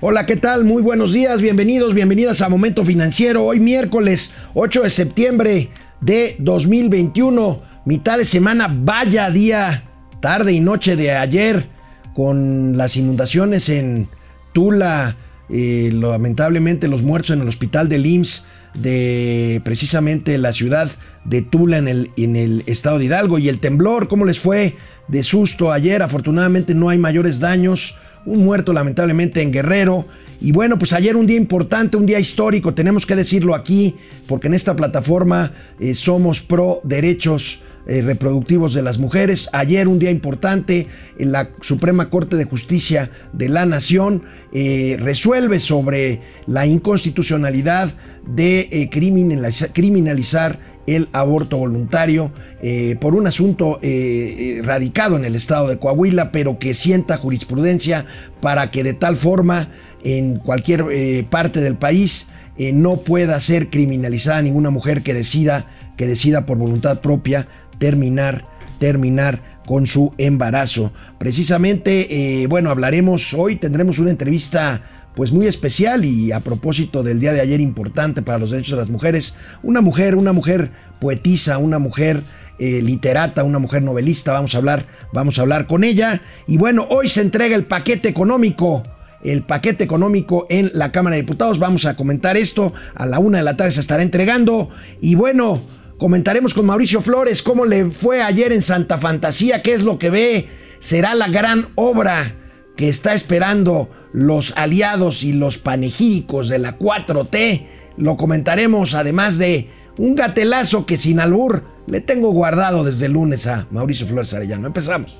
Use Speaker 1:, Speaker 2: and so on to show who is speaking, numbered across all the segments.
Speaker 1: Hola, ¿qué tal? Muy buenos días, bienvenidos, bienvenidas a Momento Financiero. Hoy miércoles 8 de septiembre de 2021, mitad de semana, vaya día, tarde y noche de ayer, con las inundaciones en Tula, eh, lamentablemente los muertos en el hospital del IMSS de precisamente la ciudad de Tula en el, en el estado de Hidalgo y el temblor, ¿cómo les fue de susto ayer? Afortunadamente no hay mayores daños un muerto lamentablemente en Guerrero. Y bueno, pues ayer un día importante, un día histórico, tenemos que decirlo aquí, porque en esta plataforma eh, somos pro derechos eh, reproductivos de las mujeres. Ayer un día importante, en la Suprema Corte de Justicia de la Nación eh, resuelve sobre la inconstitucionalidad de criminalizar el aborto voluntario eh, por un asunto eh, radicado en el estado de Coahuila, pero que sienta jurisprudencia para que de tal forma en cualquier eh, parte del país no pueda ser criminalizada ninguna mujer que decida, que decida por voluntad propia terminar, terminar con su embarazo. Precisamente, bueno, hablaremos hoy, tendremos una entrevista pues muy especial y a propósito del día de ayer importante para los derechos de las mujeres, una mujer, una mujer poetisa, una mujer eh, literata, una mujer novelista, vamos a hablar, vamos a hablar con ella y bueno, hoy se entrega el paquete económico el paquete económico en la Cámara de Diputados. Vamos a comentar esto. A la una de la tarde se estará entregando. Y bueno, comentaremos con Mauricio Flores cómo le fue ayer en Santa Fantasía, qué es lo que ve. Será la gran obra que está esperando los aliados y los panegíricos de la 4T. Lo comentaremos además de un gatelazo que sin albur le tengo guardado desde el lunes a Mauricio Flores Arellano. Empezamos.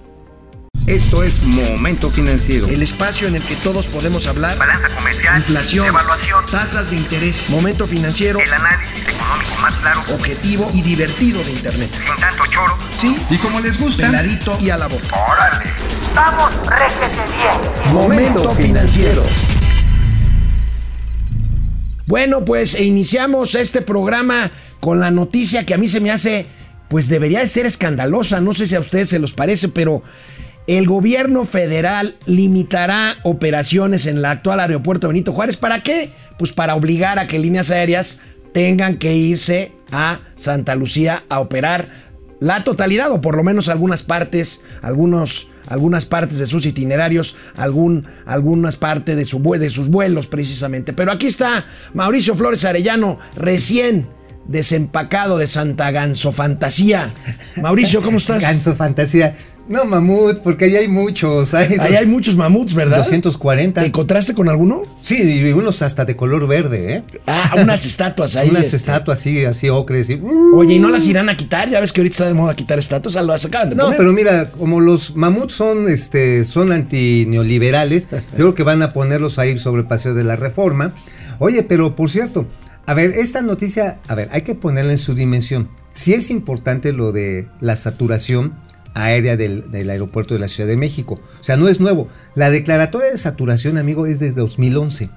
Speaker 2: Esto es Momento Financiero.
Speaker 1: El espacio en el que todos podemos hablar.
Speaker 3: Balanza comercial.
Speaker 1: Inflación.
Speaker 3: Evaluación.
Speaker 1: Tasas de interés. Momento Financiero.
Speaker 3: El análisis económico más claro.
Speaker 1: Objetivo y divertido de Internet.
Speaker 3: Sin tanto choro.
Speaker 1: Sí.
Speaker 2: Y como les gusta.
Speaker 1: Peladito y a la boca.
Speaker 3: ¡Órale! ¡Vamos, réjete bien!
Speaker 1: Momento Financiero. Bueno, pues e iniciamos este programa con la noticia que a mí se me hace, pues debería de ser escandalosa. No sé si a ustedes se los parece, pero el gobierno federal limitará operaciones en el actual aeropuerto Benito Juárez. ¿Para qué? Pues para obligar a que líneas aéreas tengan que irse a Santa Lucía a operar la totalidad o por lo menos algunas partes, algunos, algunas partes de sus itinerarios, algún, algunas partes de, su, de sus vuelos precisamente. Pero aquí está Mauricio Flores Arellano, recién desempacado de Santa Ganso Fantasía. Mauricio, ¿cómo estás?
Speaker 4: Ganso Fantasía. No, mamut, porque ahí hay muchos.
Speaker 1: Hay, ahí hay muchos mamuts, ¿verdad?
Speaker 4: 240.
Speaker 1: ¿Te encontraste con alguno?
Speaker 4: Sí, y unos hasta de color verde, ¿eh?
Speaker 1: Ah, unas estatuas ahí.
Speaker 4: unas
Speaker 1: este.
Speaker 4: estatuas así, así ocres. Y...
Speaker 1: Oye, ¿y no las irán a quitar? Ya ves que ahorita está de moda quitar estatuas, las acaban de
Speaker 4: No,
Speaker 1: poner.
Speaker 4: pero mira, como los mamuts son, este, son antineoliberales, yo creo que van a ponerlos ahí sobre el Paseo de la Reforma. Oye, pero por cierto, a ver, esta noticia, a ver, hay que ponerla en su dimensión. Sí es importante lo de la saturación aérea del, aeropuerto de la Ciudad de México. O sea, no es nuevo. La declaratoria de saturación, amigo, es desde 2011.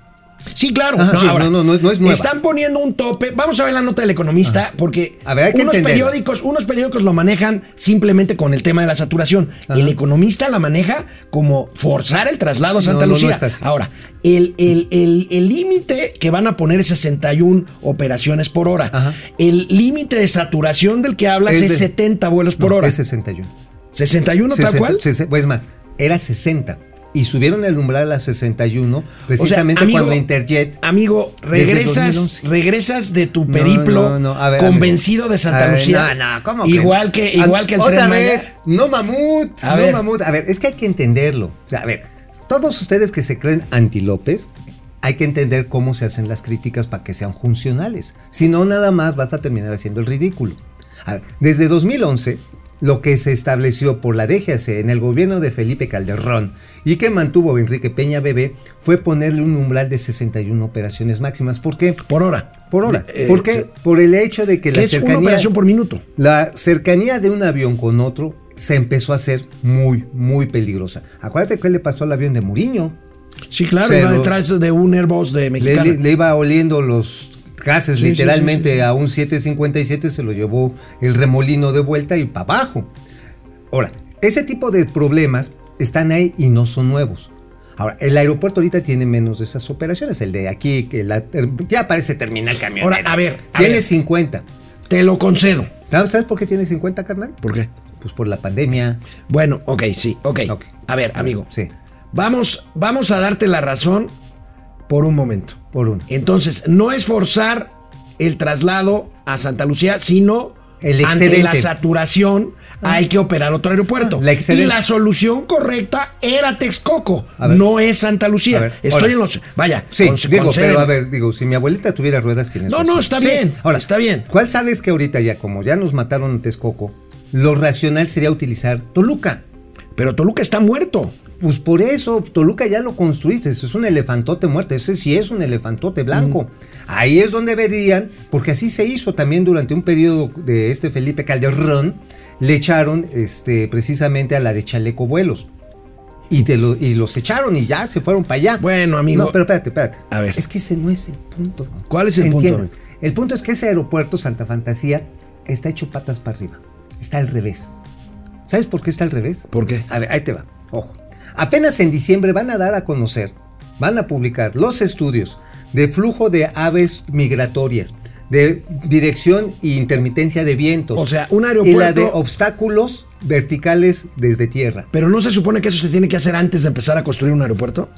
Speaker 1: Sí, claro.
Speaker 4: Ajá, sí, no, no, no, no, es nueva.
Speaker 1: Están poniendo un tope. Vamos a ver la nota del economista, Ajá. porque
Speaker 4: a ver,
Speaker 1: unos periódicos, unos periódicos lo manejan simplemente con el tema de la saturación. Ajá. El economista la maneja como forzar el traslado a Santa Lucía. Ahora, el límite el, el, que van a poner es 61 operaciones por hora. El límite de saturación del que hablas es,
Speaker 4: es
Speaker 1: de, 70 vuelos por hora.
Speaker 4: Es 61.
Speaker 1: ¿61 tal cual?
Speaker 4: Pues más, era 60 y subieron el umbral a 61 precisamente
Speaker 1: o sea, amigo,
Speaker 4: cuando Interjet
Speaker 1: amigo regresas regresas de tu periplo
Speaker 4: no, no, ver,
Speaker 1: convencido
Speaker 4: amigo.
Speaker 1: de Santa
Speaker 4: ver,
Speaker 1: Lucía.
Speaker 4: no, ¿cómo
Speaker 1: igual que, igual que el
Speaker 4: otra
Speaker 1: tren
Speaker 4: vez
Speaker 1: Maya.
Speaker 4: no mamut
Speaker 1: a
Speaker 4: no
Speaker 1: ver.
Speaker 4: mamut. A ver es que hay que entenderlo. O sea a ver todos ustedes que se creen anti López hay que entender cómo se hacen las críticas para que sean funcionales. Si no nada más vas a terminar haciendo el ridículo. A ver, desde 2011 lo que se estableció por la DGAC en el gobierno de Felipe Calderón y que mantuvo Enrique Peña Bebé fue ponerle un umbral de 61 operaciones máximas. ¿Por qué?
Speaker 1: Por hora.
Speaker 4: Por hora.
Speaker 1: Eh,
Speaker 4: ¿Por qué? Por el hecho de que la
Speaker 1: es
Speaker 4: cercanía.
Speaker 1: una operación por minuto.
Speaker 4: La cercanía de un avión con otro se empezó a hacer muy, muy peligrosa. Acuérdate qué le pasó al avión de Muriño.
Speaker 1: Sí, claro, iba detrás de un Airbus de Mexicana.
Speaker 4: Le iba oliendo los gases
Speaker 1: Sí,
Speaker 4: literalmente
Speaker 1: sí, sí.
Speaker 4: a un 757 se lo llevó el remolino de vuelta y para abajo. Ahora, ese tipo de problemas están ahí y no son nuevos. Ahora, el aeropuerto ahorita tiene menos de esas operaciones. El de aquí, que la, ya parece terminal camionero.
Speaker 1: Ahora, a ver, a
Speaker 4: Tiene
Speaker 1: ver.
Speaker 4: 50.
Speaker 1: Te lo concedo.
Speaker 4: ¿Sabes por qué tiene 50, carnal?
Speaker 1: ¿Por qué?
Speaker 4: Pues por la pandemia.
Speaker 1: Bueno, ok, sí, ok.
Speaker 4: Ok.
Speaker 1: A ver, amigo.
Speaker 4: Sí,
Speaker 1: Vamos, vamos a darte la razón por un momento.
Speaker 4: por uno.
Speaker 1: Entonces, no es forzar el traslado a Santa Lucía, sino
Speaker 4: El
Speaker 1: ante la saturación hay que operar otro aeropuerto.
Speaker 4: Ah, la
Speaker 1: y la solución correcta era Texcoco,
Speaker 4: ver.
Speaker 1: no es Santa Lucía.
Speaker 4: Ver,
Speaker 1: Estoy
Speaker 4: ahora.
Speaker 1: en los... Vaya,
Speaker 4: Sí, digo, pero a ver, digo, si mi abuelita tuviera ruedas, tiene
Speaker 1: No,
Speaker 4: razón.
Speaker 1: no, está
Speaker 4: Sí.
Speaker 1: bien,
Speaker 4: Ahora,
Speaker 1: está bien.
Speaker 4: ¿Cuál sabes que ahorita ya, como ya nos mataron en Texcoco, lo racional sería utilizar Toluca?
Speaker 1: Pero Toluca está muerto.
Speaker 4: Pues por eso, Toluca ya lo construiste, eso es un elefantote muerto, ese sí es un elefantote blanco. Ahí es donde verían, porque así se hizo también durante un periodo de este Felipe Calderón, le echaron este, precisamente a la de Chaleco Vuelos. Y, te lo- y los echaron y ya se fueron para allá.
Speaker 1: Bueno, amigo.
Speaker 4: No, pero espérate, espérate.
Speaker 1: A ver.
Speaker 4: Es que ese no es el punto.
Speaker 1: ¿Cuál es el
Speaker 4: Entiendo.
Speaker 1: punto?
Speaker 4: El punto es que ese aeropuerto Santa Fantasía está hecho patas para arriba. Está al revés. ¿Sabes por qué está al revés?
Speaker 1: ¿Por qué?
Speaker 4: A ver, ahí te va. Ojo. Apenas en diciembre van a dar a conocer, van a publicar los estudios de flujo de aves migratorias, de dirección e intermitencia de vientos.
Speaker 1: O sea, un
Speaker 4: Y la
Speaker 1: aeropuerto-
Speaker 4: de obstáculos verticales desde tierra.
Speaker 1: Pero no se supone que eso se tiene que hacer antes de empezar a construir un aeropuerto.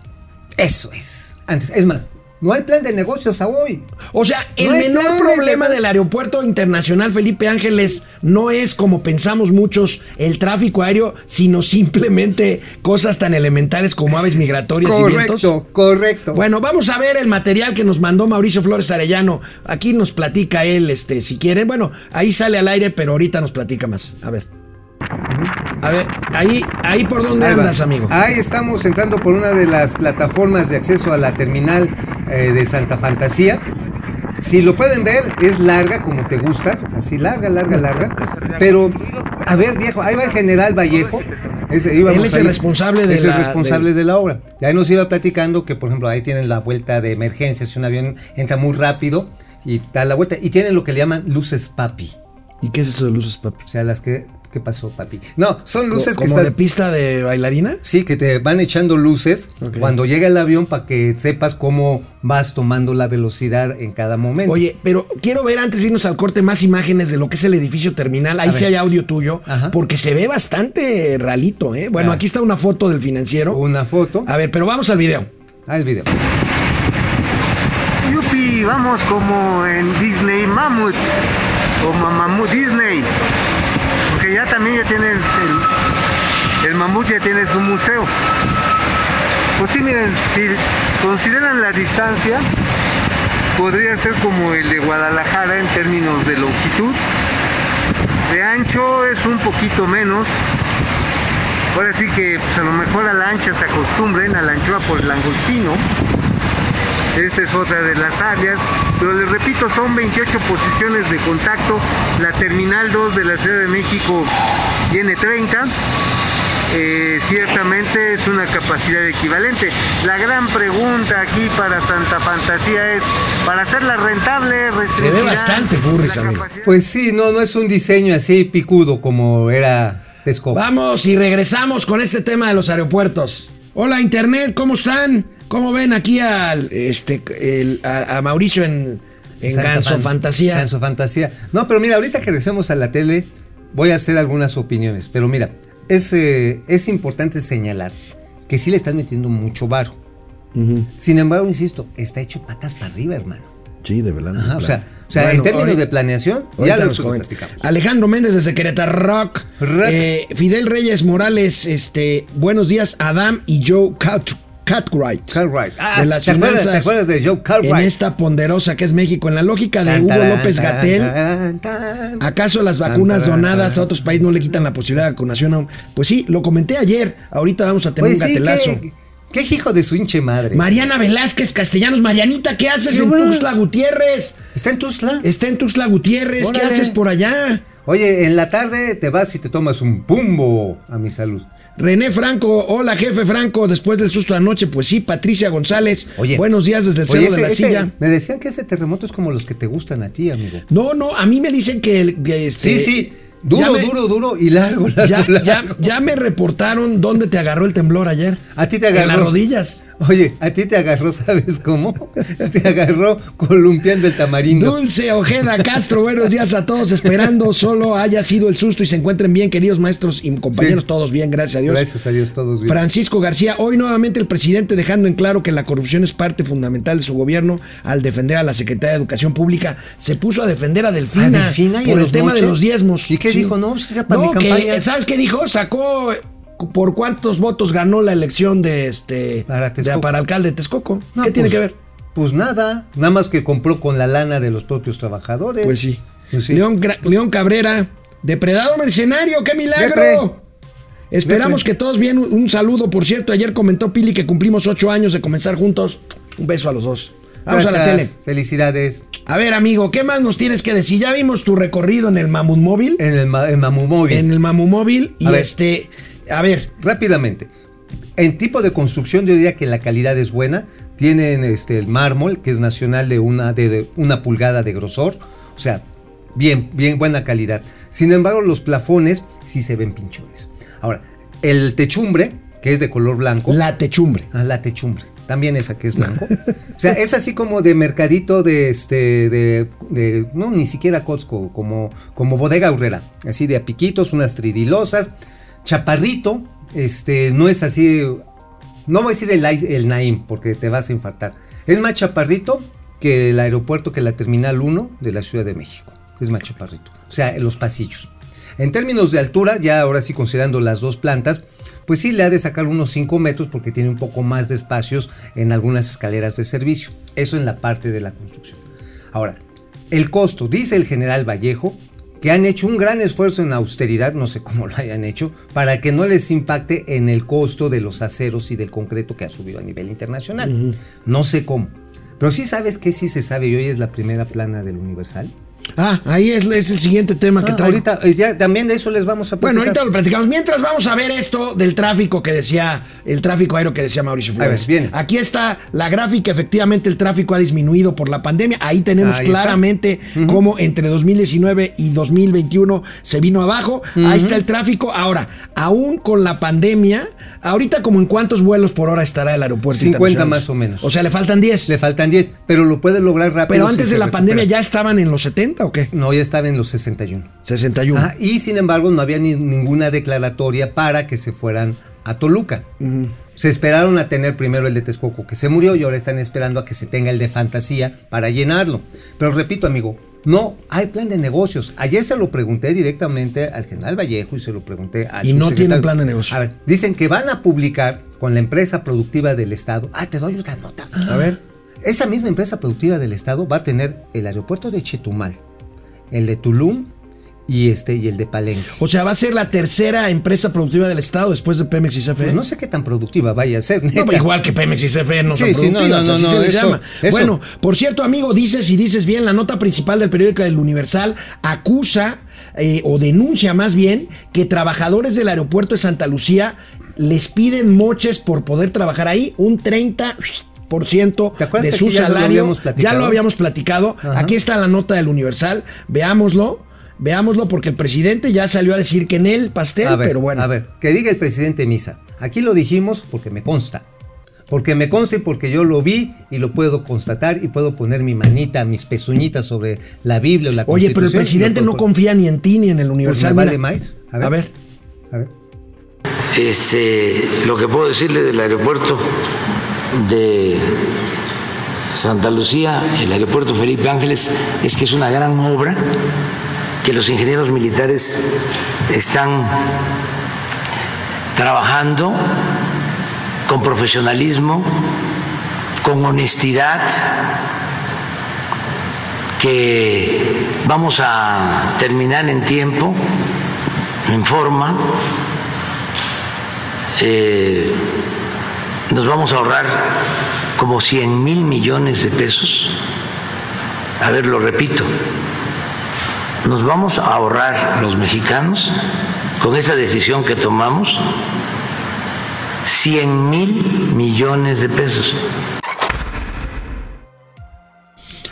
Speaker 4: Eso es. Antes, es más, no hay plan de negocios a hoy.
Speaker 1: O sea, el
Speaker 4: No
Speaker 1: menor
Speaker 4: de
Speaker 1: problema del aeropuerto internacional Felipe Ángeles no es como pensamos muchos el tráfico aéreo, sino simplemente cosas tan elementales como aves migratorias y vientos.
Speaker 4: Correcto, correcto.
Speaker 1: Bueno, vamos a ver el material que nos mandó Mauricio Flores Arellano. Aquí nos platica él, este, si quieren. Bueno, ahí sale al aire, pero ahorita nos platica más. A ver. A ver, ahí, ahí por dónde
Speaker 4: Ahí va.
Speaker 1: andas, amigo.
Speaker 4: Ahí estamos entrando por una de las plataformas de acceso a la terminal eh, de Santa Fantasía. Si lo pueden ver, es larga como te gusta, así larga, larga, larga. Pero, a ver, viejo, ahí va el general Vallejo. Íbamos
Speaker 1: Él es el responsable de
Speaker 4: es el
Speaker 1: la-
Speaker 4: responsable
Speaker 1: de-
Speaker 4: de la obra. Ya nos iba platicando que, por ejemplo, ahí tienen la vuelta de emergencia. Si un avión entra muy rápido y da la vuelta. Y tienen lo que le llaman luces papi.
Speaker 1: ¿Y qué es eso de luces, papi?
Speaker 4: O sea, las que. ¿Qué pasó, papi? No, son luces que
Speaker 1: ¿Como
Speaker 4: están.
Speaker 1: de pista de bailarina?
Speaker 4: Sí, que te van echando luces cuando llega el avión para que sepas cómo vas tomando la velocidad en cada momento.
Speaker 1: Oye, pero quiero ver antes de irnos al corte más imágenes de lo que es el edificio terminal. Ahí sí hay audio tuyo,
Speaker 4: Ajá.
Speaker 1: porque se ve bastante ralito, ¿eh? Bueno,
Speaker 4: Ah.
Speaker 1: aquí está una foto del financiero.
Speaker 4: una foto.
Speaker 1: A ver, pero vamos al video.
Speaker 4: Ah, el video.
Speaker 5: Yupi, vamos como en Disney Mammoth o Mamamoo Disney. Ya también ya tiene el mamut ya tiene su museo. Pues sí, miren, si consideran la distancia, podría ser como el de Guadalajara en términos de longitud. De ancho es un poquito menos. Ahora sí que pues, a lo mejor a la ancha se acostumbren, a la anchoa por el langostino. Esta es otra de las áreas, pero les repito, son 28 posiciones de contacto. La Terminal 2 de la Ciudad de México tiene 30. Eh, ciertamente es una capacidad equivalente. La gran pregunta aquí para Santa Fantasía es, para hacerla rentable, restringirán
Speaker 1: bastante furries,
Speaker 5: la
Speaker 1: amigo.
Speaker 4: Pues sí, no, no es un diseño así picudo como era Texcoco.
Speaker 1: Vamos y regresamos con este tema de los aeropuertos. Hola, Internet, ¿cómo están? ¿Cómo ven aquí al, este, el- a, a Mauricio en, en Ganso
Speaker 4: Fan-
Speaker 1: Fantasía?
Speaker 4: Ganso Fantasía. No, pero mira, ahorita que regresemos a la tele, voy a hacer algunas opiniones. Pero mira, es, eh, es importante señalar que sí le están metiendo mucho varo. Sin embargo, insisto, está hecho patas para arriba, hermano.
Speaker 1: Sí, de verdad.
Speaker 4: Ajá, o sea, o sea
Speaker 1: Bueno,
Speaker 4: en términos
Speaker 1: ahorita-
Speaker 4: de planeación, ya lo, platicamos.
Speaker 1: Alejandro Méndez desde Querétaro Rock.
Speaker 4: Rock.
Speaker 1: Eh, Fidel Reyes Morales, este, buenos días, Adam y Joe Cat, Cartwright.
Speaker 4: Cartwright. Ah,
Speaker 1: de las
Speaker 4: ¿te acuerdas-
Speaker 1: finanzas
Speaker 4: te acuerdas de Joe Cartwright?
Speaker 1: En esta ponderosa que es México, en la lógica de Hugo López Gatel. ¿Acaso las vacunas donadas a otros países no le quitan la posibilidad de vacunación? a- Pues sí, lo comenté ayer. Ahorita vamos a tener
Speaker 4: Pues
Speaker 1: un
Speaker 4: sí,
Speaker 1: gatelazo.
Speaker 4: qué, qué hijo de su hinche madre.
Speaker 1: Mariana Velázquez Castellanos, Marianita, ¿qué haces
Speaker 4: ¿Qué
Speaker 1: en
Speaker 4: hubo?
Speaker 1: Tuxtla Gutiérrez?
Speaker 4: ¿Está en Tuzla?
Speaker 1: Está en Tuxtla Gutiérrez, ¿qué haces por allá?
Speaker 4: Oye, en la tarde te vas y te tomas un pumbo a mi salud.
Speaker 1: René Franco, hola jefe Franco, después del susto de anoche, pues sí, Patricia González,
Speaker 4: Oye.
Speaker 1: buenos días desde el Cerro de la
Speaker 4: ese-
Speaker 1: Silla.
Speaker 4: me decían que ese terremoto es como los que te gustan a ti, amigo.
Speaker 1: No, no, a mí me dicen que, el- que este,
Speaker 4: Sí, sí. Duro,
Speaker 1: me-
Speaker 4: duro, duro y largo, largo,
Speaker 1: Ya,
Speaker 4: largo.
Speaker 1: ya, ya me reportaron dónde te agarró el temblor ayer.
Speaker 4: A ti te
Speaker 1: En las
Speaker 4: agarró.
Speaker 1: rodillas.
Speaker 4: Oye, a ti te agarró, ¿sabes cómo? Te agarró columpiando el tamarindo.
Speaker 1: Dulce Ojeda Castro, buenos días a todos. Esperando solo haya sido el susto y se encuentren bien, queridos maestros y compañeros,
Speaker 4: Sí.
Speaker 1: todos bien, gracias a Dios.
Speaker 4: Gracias a Dios, todos bien.
Speaker 1: Francisco García, hoy nuevamente el presidente dejando en claro que la corrupción es parte fundamental de su gobierno al defender a la Secretaría de Educación Pública, se puso a defender a Delfina,
Speaker 4: ¿A Delfina y
Speaker 1: por el tema de los diezmos.
Speaker 4: ¿Y qué dijo? No, para mi
Speaker 1: que,
Speaker 4: campaña.
Speaker 1: ¿Sabes qué dijo? Sacó por cuántos votos ganó la elección de este
Speaker 4: Para
Speaker 1: de- para alcalde de Texcoco.
Speaker 4: No,
Speaker 1: ¿Qué tiene
Speaker 4: pues,
Speaker 1: que ver?
Speaker 4: Pues nada, nada más que compró con la lana de los propios trabajadores.
Speaker 1: Pues sí.
Speaker 4: Pues sí.
Speaker 1: León, León Cabrera, depredado mercenario, qué milagro.
Speaker 4: Depre.
Speaker 1: Esperamos
Speaker 4: Depre.
Speaker 1: que todos bien. Un saludo, por cierto. Ayer comentó Pili que cumplimos ocho años de comenzar juntos. Un beso a los dos. Vamos a la tele.
Speaker 4: Felicidades.
Speaker 1: A ver, amigo, ¿qué más nos tienes que decir? Ya vimos tu recorrido en el Mamut Móvil.
Speaker 4: En el, ma- Móvil.
Speaker 1: En el Mamu Móvil. Y
Speaker 4: A ver.
Speaker 1: A ver,
Speaker 4: Rápidamente. En tipo de construcción yo diría que la calidad es buena. Tienen este el mármol, que es nacional de una, de, de una pulgada de grosor. O sea, bien, bien buena calidad. Sin embargo, los plafones sí se ven pinchones. Ahora, el techumbre, que es de color blanco.
Speaker 1: la techumbre.
Speaker 4: Ah, la techumbre. También esa que es blanco. O sea, es así como de mercadito de este, de, de- no, ni siquiera Costco, como, como bodega aurrera. Así de a piquitos, unas tridilosas. Chaparrito, este, no es así, no voy a decir el, el Naim, porque te vas a infartar. Es más chaparrito que el aeropuerto, que la Terminal 1 de la Ciudad de México. Es más chaparrito. O sea, los pasillos. En términos de altura, ya ahora sí considerando las dos plantas, pues sí le ha de sacar unos 5 metros porque tiene un poco más de espacios en algunas escaleras de servicio. Eso en la parte de la construcción. Ahora, el costo, dice el general Vallejo, que han hecho un gran esfuerzo en austeridad, no sé cómo lo hayan hecho, para que no les impacte en el costo de los aceros y del concreto que ha subido a nivel internacional. No sé cómo. Pero sí sabes que sí se sabe y hoy es la primera plana del Universal.
Speaker 1: Ah, ahí es, es el siguiente tema que
Speaker 4: Ah,
Speaker 1: traigo.
Speaker 4: ahorita, eh, ya, también de eso les vamos a
Speaker 1: Bueno,
Speaker 4: platicar.
Speaker 1: ahorita lo platicamos. Mientras vamos a ver esto del tráfico que decía, el tráfico aéreo que decía Mauricio Flores.
Speaker 4: ver, viene.
Speaker 1: Aquí está la gráfica, efectivamente el tráfico ha disminuido por la pandemia. Ahí tenemos
Speaker 4: Ahí
Speaker 1: claramente cómo entre 2019 y 2021 se vino abajo. Ahí está el tráfico. Ahora, aún con la pandemia, ahorita como en cuántos vuelos por hora estará el aeropuerto
Speaker 4: 50
Speaker 1: internacional?
Speaker 4: más o menos.
Speaker 1: O sea, le faltan 10.
Speaker 4: Le faltan 10, pero lo puede lograr rápido.
Speaker 1: Pero antes de la
Speaker 4: recupera.
Speaker 1: pandemia ya estaban en los 70 o qué?
Speaker 4: No, ya estaba en los 61.
Speaker 1: 61.
Speaker 4: Ah, y sin embargo, no había ni- ninguna declaratoria para que se fueran a Toluca. Se esperaron a tener primero el de Texcoco, que se murió, y ahora están esperando a que se tenga el de Fantasía para llenarlo. Pero repito, amigo, no hay plan de negocios. Ayer se lo pregunté directamente al general Vallejo y se lo pregunté al
Speaker 1: Y no
Speaker 4: subsecretario.
Speaker 1: tienen plan de negocio.
Speaker 4: A ver, dicen que van a publicar con la empresa productiva del Estado. Ah, te doy otra nota.
Speaker 1: A ver.
Speaker 4: Esa misma empresa productiva del Estado va a tener el aeropuerto de Chetumal, el de Tulum y este y el de Palenque.
Speaker 1: O sea, va a ser la tercera empresa productiva del Estado después de Pemex y CFE.
Speaker 4: Pues no sé qué tan productiva vaya a ser. Neta.
Speaker 1: igual que Pemex y CFE no
Speaker 4: Sí,
Speaker 1: son
Speaker 4: sí, no,
Speaker 1: productivas,
Speaker 4: no, no,
Speaker 1: así
Speaker 4: no,
Speaker 1: se les
Speaker 4: eso,
Speaker 1: llama.
Speaker 4: eso.
Speaker 1: Bueno, por cierto, amigo, dices y dices bien, la nota principal del periódico El Universal acusa eh, o denuncia más bien que trabajadores del aeropuerto de Santa Lucía les piden moches por poder trabajar ahí, un 30 por ciento
Speaker 4: ¿Te acuerdas
Speaker 1: de su
Speaker 4: aquí ya lo
Speaker 1: salario.
Speaker 4: habíamos
Speaker 1: ya
Speaker 4: platicado?
Speaker 1: lo habíamos platicado. Aquí está la nota del Universal. Veámoslo. Veámoslo porque el presidente ya salió a decir que en el pastel,
Speaker 4: A ver,
Speaker 1: pero bueno.
Speaker 4: a ver, que diga el presidente Misa. Aquí lo dijimos porque me consta. Porque me consta y porque yo lo vi y lo puedo constatar y puedo poner mi manita, mis pezuñitas sobre la Biblia o la
Speaker 1: Oye, pero el presidente no
Speaker 4: puedo-
Speaker 1: confía ni en ti ni en el Universal.
Speaker 4: Pues me vale más.
Speaker 1: A
Speaker 4: A
Speaker 1: ver.
Speaker 4: ver. A ver.
Speaker 6: Este, lo que puedo decirle del aeropuerto de Santa Lucía, el aeropuerto Felipe Ángeles, es que es una gran obra que los ingenieros militares están trabajando con profesionalismo, con honestidad, que vamos a terminar en tiempo, en forma, eh, nos vamos a ahorrar como 100 mil millones de pesos. A ver, lo repito, nos vamos a ahorrar los mexicanos con esa decisión que tomamos 100 mil millones de pesos.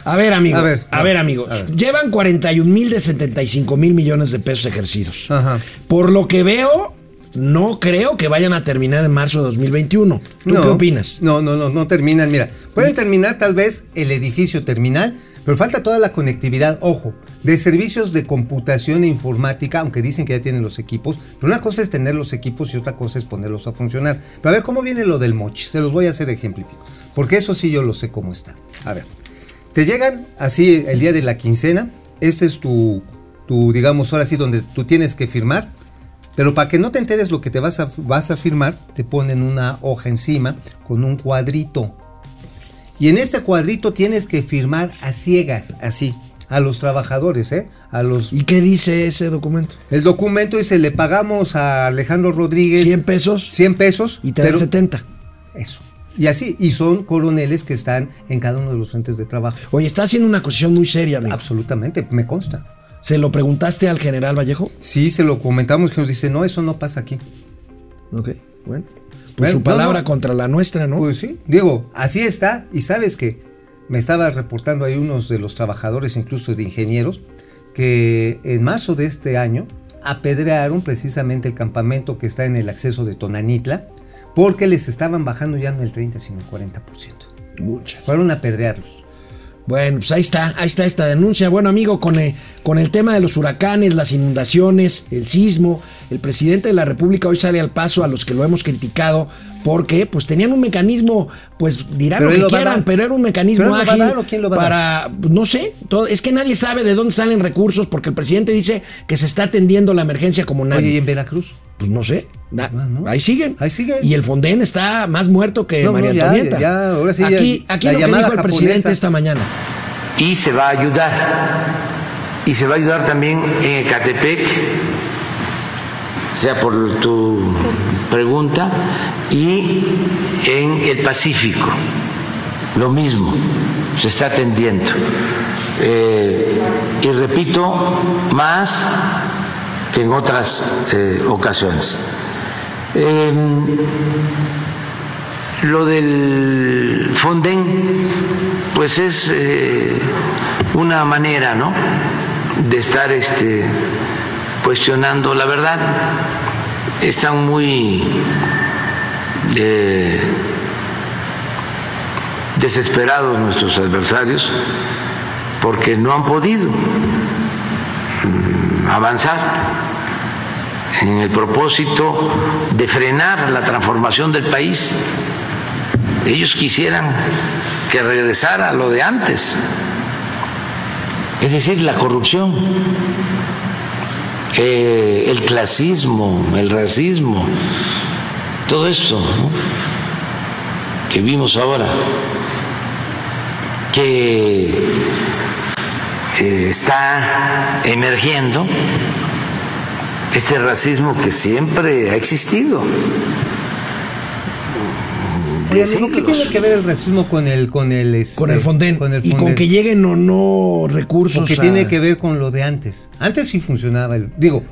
Speaker 1: A ver, amigo.
Speaker 4: A
Speaker 1: A
Speaker 4: ver,
Speaker 1: ver,
Speaker 4: a ver,
Speaker 1: amigo.
Speaker 4: a ver.
Speaker 1: Llevan 41 mil de 75 mil millones de pesos ejercidos.
Speaker 4: Ajá.
Speaker 1: Por lo que veo, no creo que vayan a terminar en marzo de 2021. ¿Tú
Speaker 4: No,
Speaker 1: qué opinas?
Speaker 4: No, no, no, no terminan. Mira, pueden terminar tal vez el edificio terminal, pero falta toda la conectividad, ojo, de servicios de computación e informática, aunque dicen que ya tienen los equipos, pero una cosa es tener los equipos y otra cosa es ponerlos a funcionar. Pero a ver, ¿cómo viene lo del mochi? Se los voy a hacer ejemplifico, porque eso sí yo lo sé cómo está. A ver, te llegan así el día de la quincena, este es tu, tu digamos, ahora sí, donde tú tienes que firmar, pero para que no te enteres lo que te vas a, vas a firmar, te ponen una hoja encima con un cuadrito. Y en este cuadrito tienes que firmar a ciegas, así, a los trabajadores, ¿eh? A los...
Speaker 1: ¿Y qué dice ese documento?
Speaker 4: El documento dice, le pagamos a Alejandro Rodríguez
Speaker 1: 100 pesos
Speaker 4: 100 pesos.
Speaker 1: y te dan
Speaker 4: pero-
Speaker 1: 70.
Speaker 4: Eso. Y así, y son coroneles que están en cada uno de los entes de trabajo.
Speaker 1: Oye, está haciendo una acusación muy seria, amigo.
Speaker 4: Absolutamente, me consta.
Speaker 1: ¿Se lo preguntaste al general Vallejo?
Speaker 4: Sí, se lo comentamos, que nos dice, no, eso no pasa aquí.
Speaker 1: Ok, bueno. Pues
Speaker 4: Bueno,
Speaker 1: su
Speaker 4: no,
Speaker 1: palabra
Speaker 4: no.
Speaker 1: contra la nuestra, ¿no?
Speaker 4: Pues sí, digo, así está. Y sabes que me estaba reportando ahí unos de los trabajadores, incluso de ingenieros, que en marzo de este año apedrearon precisamente el campamento que está en el acceso de Tonanitla, porque les estaban bajando ya no el 30, sino el 40%.
Speaker 1: Muchas.
Speaker 4: Fueron a apedrearlos.
Speaker 1: Bueno, pues ahí está, ahí está esta denuncia. Bueno, amigo, con el, tema de los huracanes, las inundaciones, el sismo, el presidente de la República hoy sale al paso a los que lo hemos criticado porque pues tenían un mecanismo, pues dirán
Speaker 4: Pero
Speaker 1: lo que quieran, pero era un mecanismo
Speaker 4: ¿Pero él lo va a
Speaker 1: ágil
Speaker 4: dar o quién lo va a
Speaker 1: para, pues, no sé, todo- es que nadie sabe de dónde salen recursos porque el presidente dice que se está atendiendo la emergencia como nadie.
Speaker 4: Oye, ¿y en Veracruz?
Speaker 1: Pues no sé. Da-
Speaker 4: Ah, ¿no?
Speaker 1: Ahí siguen.
Speaker 4: Ahí siguen.
Speaker 1: Y el Fonden está más muerto que
Speaker 4: No, no,
Speaker 1: María
Speaker 4: ya,
Speaker 1: Antonieta.
Speaker 4: ya, ahora sí,
Speaker 1: aquí
Speaker 4: ya,
Speaker 1: aquí
Speaker 4: la
Speaker 1: lo que
Speaker 4: llamada
Speaker 1: dijo el presidente esta mañana.
Speaker 6: y se va a ayudar. Y se va a ayudar también en Ecatepec, sea, por tu pregunta, y en el Pacífico, lo mismo, se está atendiendo. Eh, y repito, más que en otras eh, ocasiones. Em, lo del Fonden, pues es eh, una manera, ¿no? De estar este, cuestionando la verdad. Están muy eh, desesperados nuestros adversarios porque no han podido mm, avanzar en el propósito de frenar la transformación del país. Ellos quisieran que regresara lo de antes, es decir, la corrupción, eh, el clasismo, el racismo, todo esto que vimos ahora, que eh, está emergiendo este racismo que siempre ha existido.
Speaker 4: Oye,
Speaker 6: De
Speaker 4: amigo, ¿qué tiene que ver el racismo con el con el este,
Speaker 1: Con el Fonden.
Speaker 4: Con el
Speaker 1: y con que lleguen o no recursos. A-
Speaker 4: tiene que ver con lo de antes. Antes sí funcionaba el. Digo,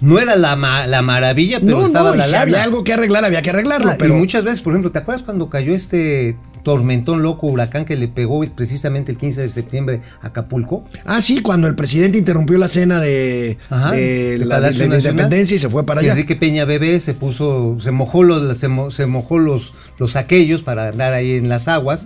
Speaker 4: no era la, ma- la maravilla, pero
Speaker 1: no,
Speaker 4: estaba
Speaker 1: no, y
Speaker 4: la
Speaker 1: si había algo que arreglar, había que arreglarlo.
Speaker 4: Ah,
Speaker 1: pero
Speaker 4: Y muchas veces, por ejemplo, ¿te acuerdas cuando cayó este tormentón loco, huracán que le pegó precisamente el 15 de septiembre a Acapulco?
Speaker 1: Ah, sí, cuando el presidente interrumpió la cena de,
Speaker 4: Ajá,
Speaker 1: de
Speaker 4: de
Speaker 1: la, de independencia y se fue para
Speaker 4: Y
Speaker 1: allá.
Speaker 4: Enrique Peña Bebé se puso, se mojó los, se, mo- se mojó los, los aquellos para andar ahí en las aguas.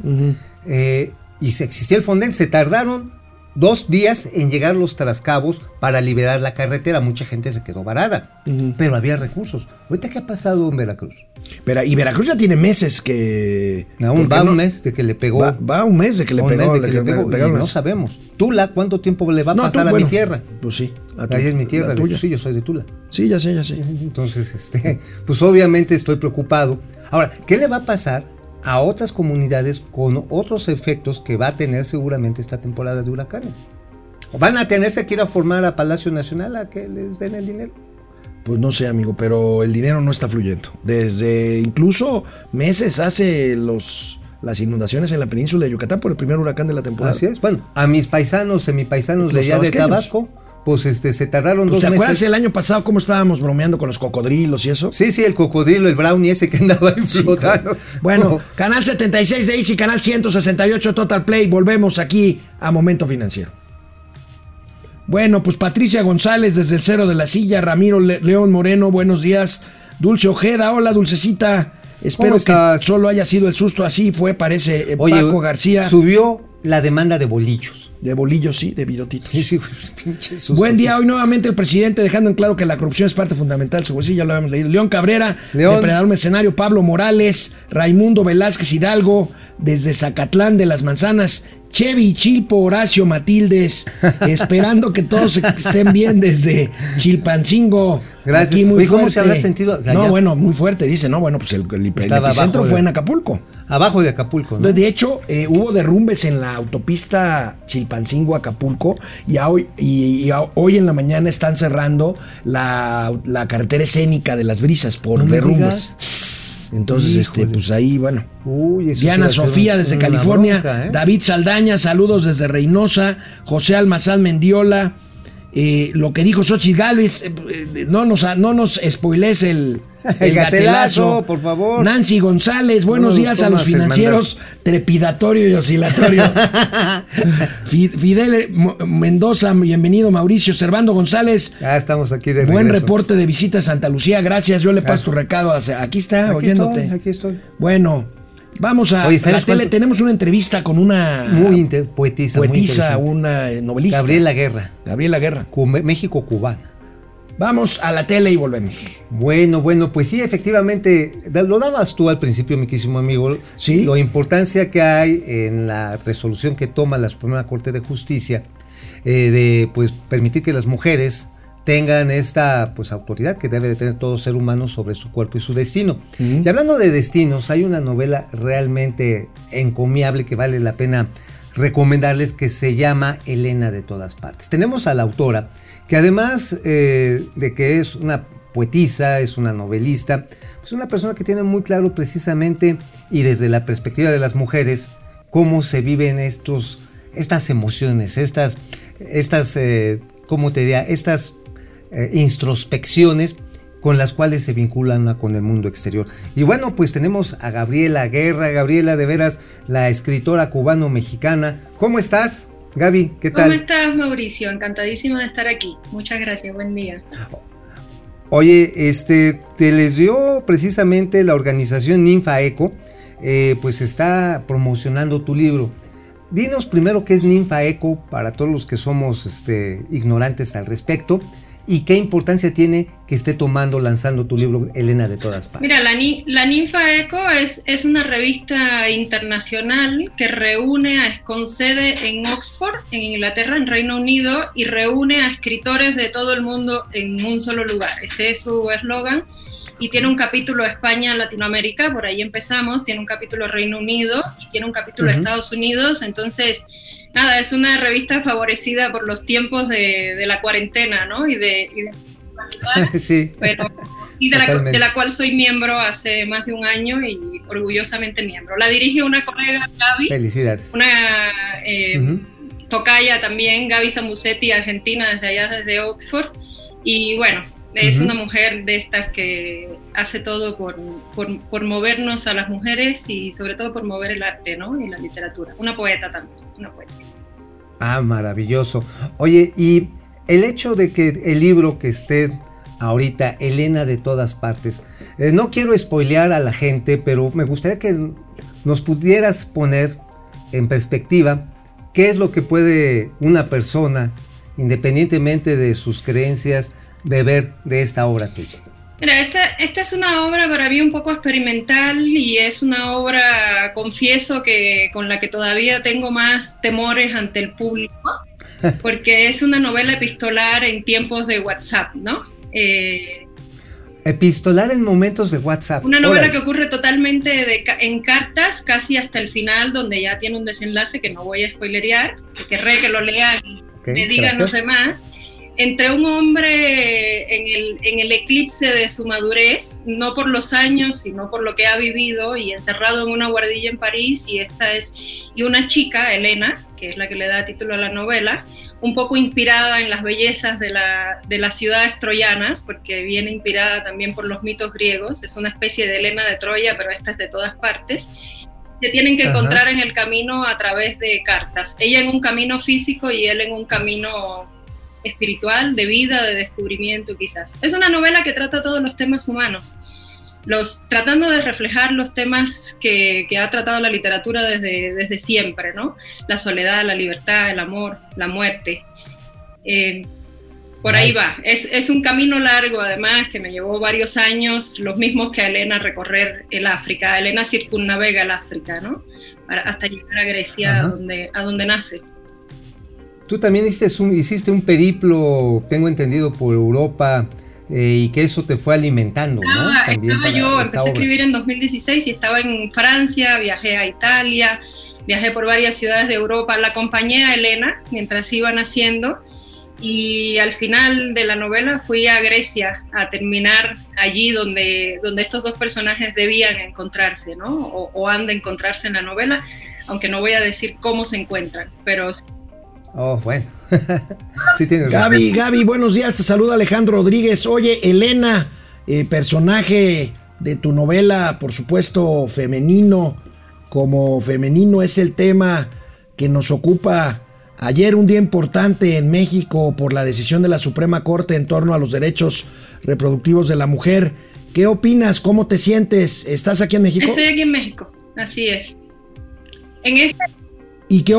Speaker 4: Eh, y se existía el Fonden, se tardaron dos días en llegar los trascabos para liberar la carretera. Mucha gente se quedó varada, pero había recursos. Ahorita, ¿qué ha pasado en Veracruz?
Speaker 1: Pero- y Veracruz ya tiene meses que.
Speaker 4: Aún va
Speaker 1: no-
Speaker 4: un mes de que le pegó.
Speaker 1: Va, va un mes de que le pegó.
Speaker 4: mes de
Speaker 1: le-
Speaker 4: que le
Speaker 1: le
Speaker 4: pegó, y
Speaker 1: pegaron
Speaker 4: no sabemos. Tula, ¿cuánto tiempo le va a
Speaker 1: No,
Speaker 4: pasar
Speaker 1: tú,
Speaker 4: a
Speaker 1: bueno,
Speaker 4: mi tierra?
Speaker 1: Pues sí. a tu-
Speaker 4: Ahí es mi tierra,
Speaker 1: tuya.
Speaker 4: sí, yo soy de Tula.
Speaker 1: Sí, ya sé, ya sé.
Speaker 4: Entonces, este, pues obviamente estoy preocupado. Ahora, ¿qué le va a pasar a otras comunidades con otros efectos que va a tener seguramente esta temporada de huracanes? ¿O van a tenerse que ir a formar a Palacio Nacional a que les den el dinero?
Speaker 1: Pues no sé, amigo, pero el dinero no está fluyendo. Desde incluso meses hace los las inundaciones en la península de Yucatán por el primer huracán de la temporada.
Speaker 4: Así es. Bueno, a mis paisanos, semipaisanos de allá de. Tabasco, pues este, se tardaron
Speaker 1: Pues,
Speaker 4: dos
Speaker 1: ¿Te acuerdas
Speaker 4: meses.
Speaker 1: el año pasado cómo estábamos bromeando con los cocodrilos y eso?
Speaker 4: Sí, sí, el cocodrilo, el brownie ese que andaba ahí flotando.
Speaker 1: Bueno, canal 76 de Easy, canal 168 Total Play. Volvemos aquí a Momento Financiero. Bueno, pues Patricia González desde el cero de la silla, Ramiro Le- León Moreno, buenos días. Dulce Ojeda, hola Dulcecita. Espero
Speaker 4: ¿Cómo
Speaker 1: que solo haya sido el susto así, fue, parece eh,
Speaker 4: Oye,
Speaker 1: Paco García.
Speaker 4: Subió la demanda de bolillos.
Speaker 1: De bolillos, sí, de virotitos.
Speaker 4: Sí, sí, pinche susto.
Speaker 1: Buen día, hoy nuevamente el presidente dejando en claro que la corrupción es parte fundamental de su bolsillo, ya lo habíamos leído. León Cabrera,
Speaker 4: León.
Speaker 1: depredador mercenario, Pablo Morales, Raimundo Velázquez Hidalgo, desde Zacatlán de las Manzanas, Chevy Chilpo, Horacio Matildes, esperando que todos estén bien desde Chilpancingo.
Speaker 4: Gracias.
Speaker 1: Aquí muy
Speaker 4: Oye, ¿cómo
Speaker 1: fuerte.
Speaker 4: se habrá sentido allá?
Speaker 1: No, bueno, muy fuerte, dice, no, bueno, pues el, el- el epicentro
Speaker 4: de-
Speaker 1: fue en Acapulco.
Speaker 4: Abajo de Acapulco, ¿no?
Speaker 1: De hecho, eh, hubo derrumbes en la autopista Chilpancingo-Acapulco y, hoy, y, y hoy en la mañana están cerrando la, la carretera escénica de las brisas por
Speaker 4: No
Speaker 1: derrumbes. Entonces, este, pues ahí, bueno.
Speaker 4: Uy,
Speaker 1: Diana Sofía desde California,
Speaker 4: bronca, ¿eh?
Speaker 1: David Saldaña, saludos desde Reynosa, José Almazán Mendiola, eh, lo que dijo Xochitl Gálvez, eh, eh, no nos, no nos spoilees el,
Speaker 4: El gatelazo, por favor.
Speaker 1: Nancy González, buenos
Speaker 4: No nos
Speaker 1: días a los financieros, trepidatorio y oscilatorio. Fi- Fidel Mo- Mendoza, bienvenido Mauricio, Servando González,
Speaker 4: Ya estamos aquí de
Speaker 1: buen
Speaker 4: regreso.
Speaker 1: reporte de visita a Santa Lucía, gracias, yo le paso tu recado, aquí está,
Speaker 4: Aquí
Speaker 1: oyéndote.
Speaker 4: estoy, aquí estoy.
Speaker 1: Bueno, vamos a
Speaker 4: Oye,
Speaker 1: la
Speaker 4: ¿sabes
Speaker 1: tele. Tenemos una entrevista con una
Speaker 4: Muy poetisa, muy
Speaker 1: poetisa,
Speaker 4: interesante.
Speaker 1: una eh, novelista.
Speaker 4: Gabriela Guerra,
Speaker 1: Gabriela Guerra.
Speaker 4: México cubana.
Speaker 1: Vamos a la tele y volvemos.
Speaker 4: Bueno, bueno, pues sí, efectivamente, lo dabas tú al principio, mi querísimo amigo,
Speaker 1: Sí.
Speaker 4: la importancia que hay en la resolución que toma la Suprema Corte de Justicia eh, de pues permitir que las mujeres tengan esta pues autoridad que debe de tener todo ser humano sobre su cuerpo y su destino. Y hablando de destinos, hay una novela realmente encomiable que vale la pena recomendarles que se llama Elena de todas partes. Tenemos a la autora que además eh, de que es una poetisa, es una novelista, es una persona que tiene muy claro precisamente y desde la perspectiva de las mujeres cómo se viven estos, estas emociones, estas, estas, eh, ¿cómo te diría? Estas eh, introspecciones con las cuales se vinculan con el mundo exterior. Y bueno, pues tenemos a Gabriela Guerra, Gabriela de veras, la escritora cubano-mexicana. ¿Cómo estás, Gaby? ¿Qué
Speaker 7: ¿Cómo
Speaker 4: tal?
Speaker 7: estás, Mauricio? Encantadísima de estar aquí. Muchas gracias, buen día.
Speaker 4: Oye, este, te les dio precisamente la organización Ninfa Eco, eh, pues está promocionando tu libro. Dinos primero qué es Ninfa Eco para todos los que somos este, ignorantes al respecto y qué importancia tiene que esté tomando, lanzando tu libro Elena de todas partes.
Speaker 7: Mira, la, la Ninfa Eco es, es una revista internacional que reúne, a, con sede en Oxford, en Inglaterra, en Reino Unido, y reúne a escritores de todo el mundo en un solo lugar. Este es su eslogan. Y tiene un capítulo España, Latinoamérica, por ahí empezamos, tiene un capítulo Reino Unido y tiene un capítulo
Speaker 4: Ujú.
Speaker 7: Estados Unidos. Entonces, nada, es una revista favorecida por los tiempos de, de la cuarentena, ¿no? Y de, y de
Speaker 4: sí,
Speaker 7: pero y de la,
Speaker 4: Totalmente.
Speaker 7: de la cual soy miembro hace más de un año y orgullosamente miembro. La dirige una colega, Gaby,
Speaker 4: felicidades.
Speaker 7: una eh, tocaya también, Gaby Samusetti, argentina, desde allá, desde Oxford. Y bueno, es una mujer de estas que hace todo por, por, por movernos a las mujeres y sobre todo por mover el arte ¿no? y la literatura. Una poeta también, una poeta.
Speaker 4: Ah, maravilloso. Oye, y el hecho de que el libro que esté ahorita, Elena de todas partes, eh, no quiero spoilear a la gente, pero me gustaría que nos pudieras poner en perspectiva qué es lo que puede una persona, independientemente de sus creencias, beber de esta obra tuya.
Speaker 7: Mira, esta, esta es una obra para mí un poco experimental y es una obra, confieso, que con la que todavía tengo más temores ante el público, porque es una novela epistolar en tiempos de WhatsApp, ¿no? Eh,
Speaker 4: Epistolar en momentos de WhatsApp.
Speaker 7: una novela
Speaker 4: Órale.
Speaker 7: que ocurre totalmente de en cartas, casi hasta el final, donde ya tiene un desenlace que no voy a spoilerear, que querré que lo lean y me digan los demás, entre un hombre en el, en el eclipse de su madurez, no por los años, sino por lo que ha vivido y encerrado en una guardilla en París, y esta es, y una chica, Elena, que es la que le da título a la novela, un poco inspirada en las bellezas de, la, de, las ciudades troyanas, porque viene inspirada también por los mitos griegos, es una especie de Helena de Troya, pero esta es de todas partes. Se tienen que encontrar en el camino a través de cartas, ella en un camino físico y él en un camino espiritual, de vida, de descubrimiento quizás. Es una novela que trata todos los temas humanos, los, tratando de reflejar los temas que, que, ha tratado la literatura desde, desde siempre, ¿no? La soledad, la libertad, el amor, la muerte. Eh, por ahí va. Es, es, un camino largo, además, que me llevó varios años, los mismos que a Elena recorrer el África. Elena circunnavega el África, ¿no? Para, hasta llegar a Grecia, a donde, a donde nace.
Speaker 4: Tú también hiciste un, hiciste un periplo, tengo entendido, por Europa eh, y que eso te fue alimentando, ¿no?
Speaker 7: Ah, También estaba yo, empecé a escribir en 2016 y estaba en Francia, viajé a Italia, viajé por varias ciudades de Europa, la acompañé a Elena mientras iban haciendo y al final de la novela fui a Grecia a terminar allí donde, donde estos dos personajes debían encontrarse, ¿no? O, o han de encontrarse en la novela, aunque no voy a decir cómo se encuentran, pero
Speaker 4: Oh, bueno.
Speaker 1: sí Gaby, Gaby, buenos días. Te saluda Alejandro Rodríguez. Oye, Elena, eh, personaje de tu novela, por supuesto, femenino. Como femenino es el tema que nos ocupa ayer, un día importante en México por la decisión de la Suprema Corte en torno a los derechos reproductivos de la mujer. ¿Qué opinas? ¿Cómo te sientes? ¿Estás aquí en México?
Speaker 7: Estoy aquí en México, así es. En este
Speaker 1: ¿Y qué,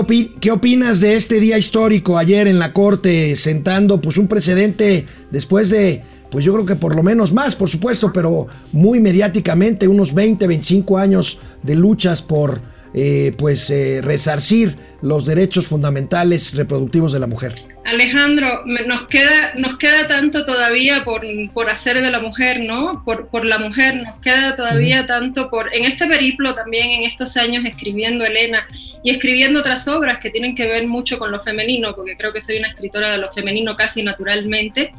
Speaker 1: opinas de este día histórico ayer en la Corte, sentando pues un precedente después de, pues yo creo que por lo menos más, por supuesto, pero muy mediáticamente, unos 20, 25 años de luchas por eh, pues eh, resarcir los derechos fundamentales reproductivos de la mujer.
Speaker 7: Alejandro, nos queda, nos queda tanto todavía por, por hacer de la mujer, ¿no? Por, por la mujer, nos queda todavía tanto por, en este periplo también, en estos años escribiendo Elena y escribiendo otras obras que tienen que ver mucho con lo femenino, porque creo que soy una escritora de lo femenino casi naturalmente.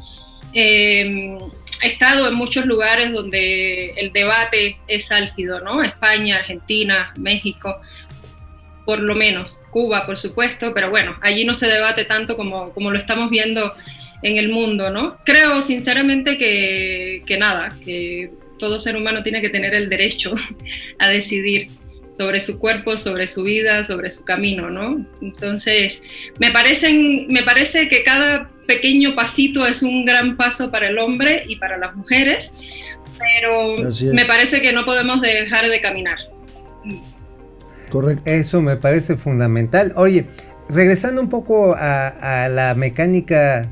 Speaker 7: Eh, he estado en muchos lugares donde el debate es álgido, ¿no? España, Argentina, México, por lo menos, Cuba, por supuesto, pero bueno, allí no se debate tanto como, como lo estamos viendo en el mundo, ¿no? Creo sinceramente que, que nada, que todo ser humano tiene que tener el derecho a decidir sobre su cuerpo, sobre su vida, sobre su camino, ¿no? Entonces, me, parecen, me parece que cada pequeño pasito es un gran paso para el hombre y para las mujeres, pero me parece que no podemos dejar de caminar.
Speaker 4: Correcto. Eso me parece fundamental. Oye, regresando un poco a, a la mecánica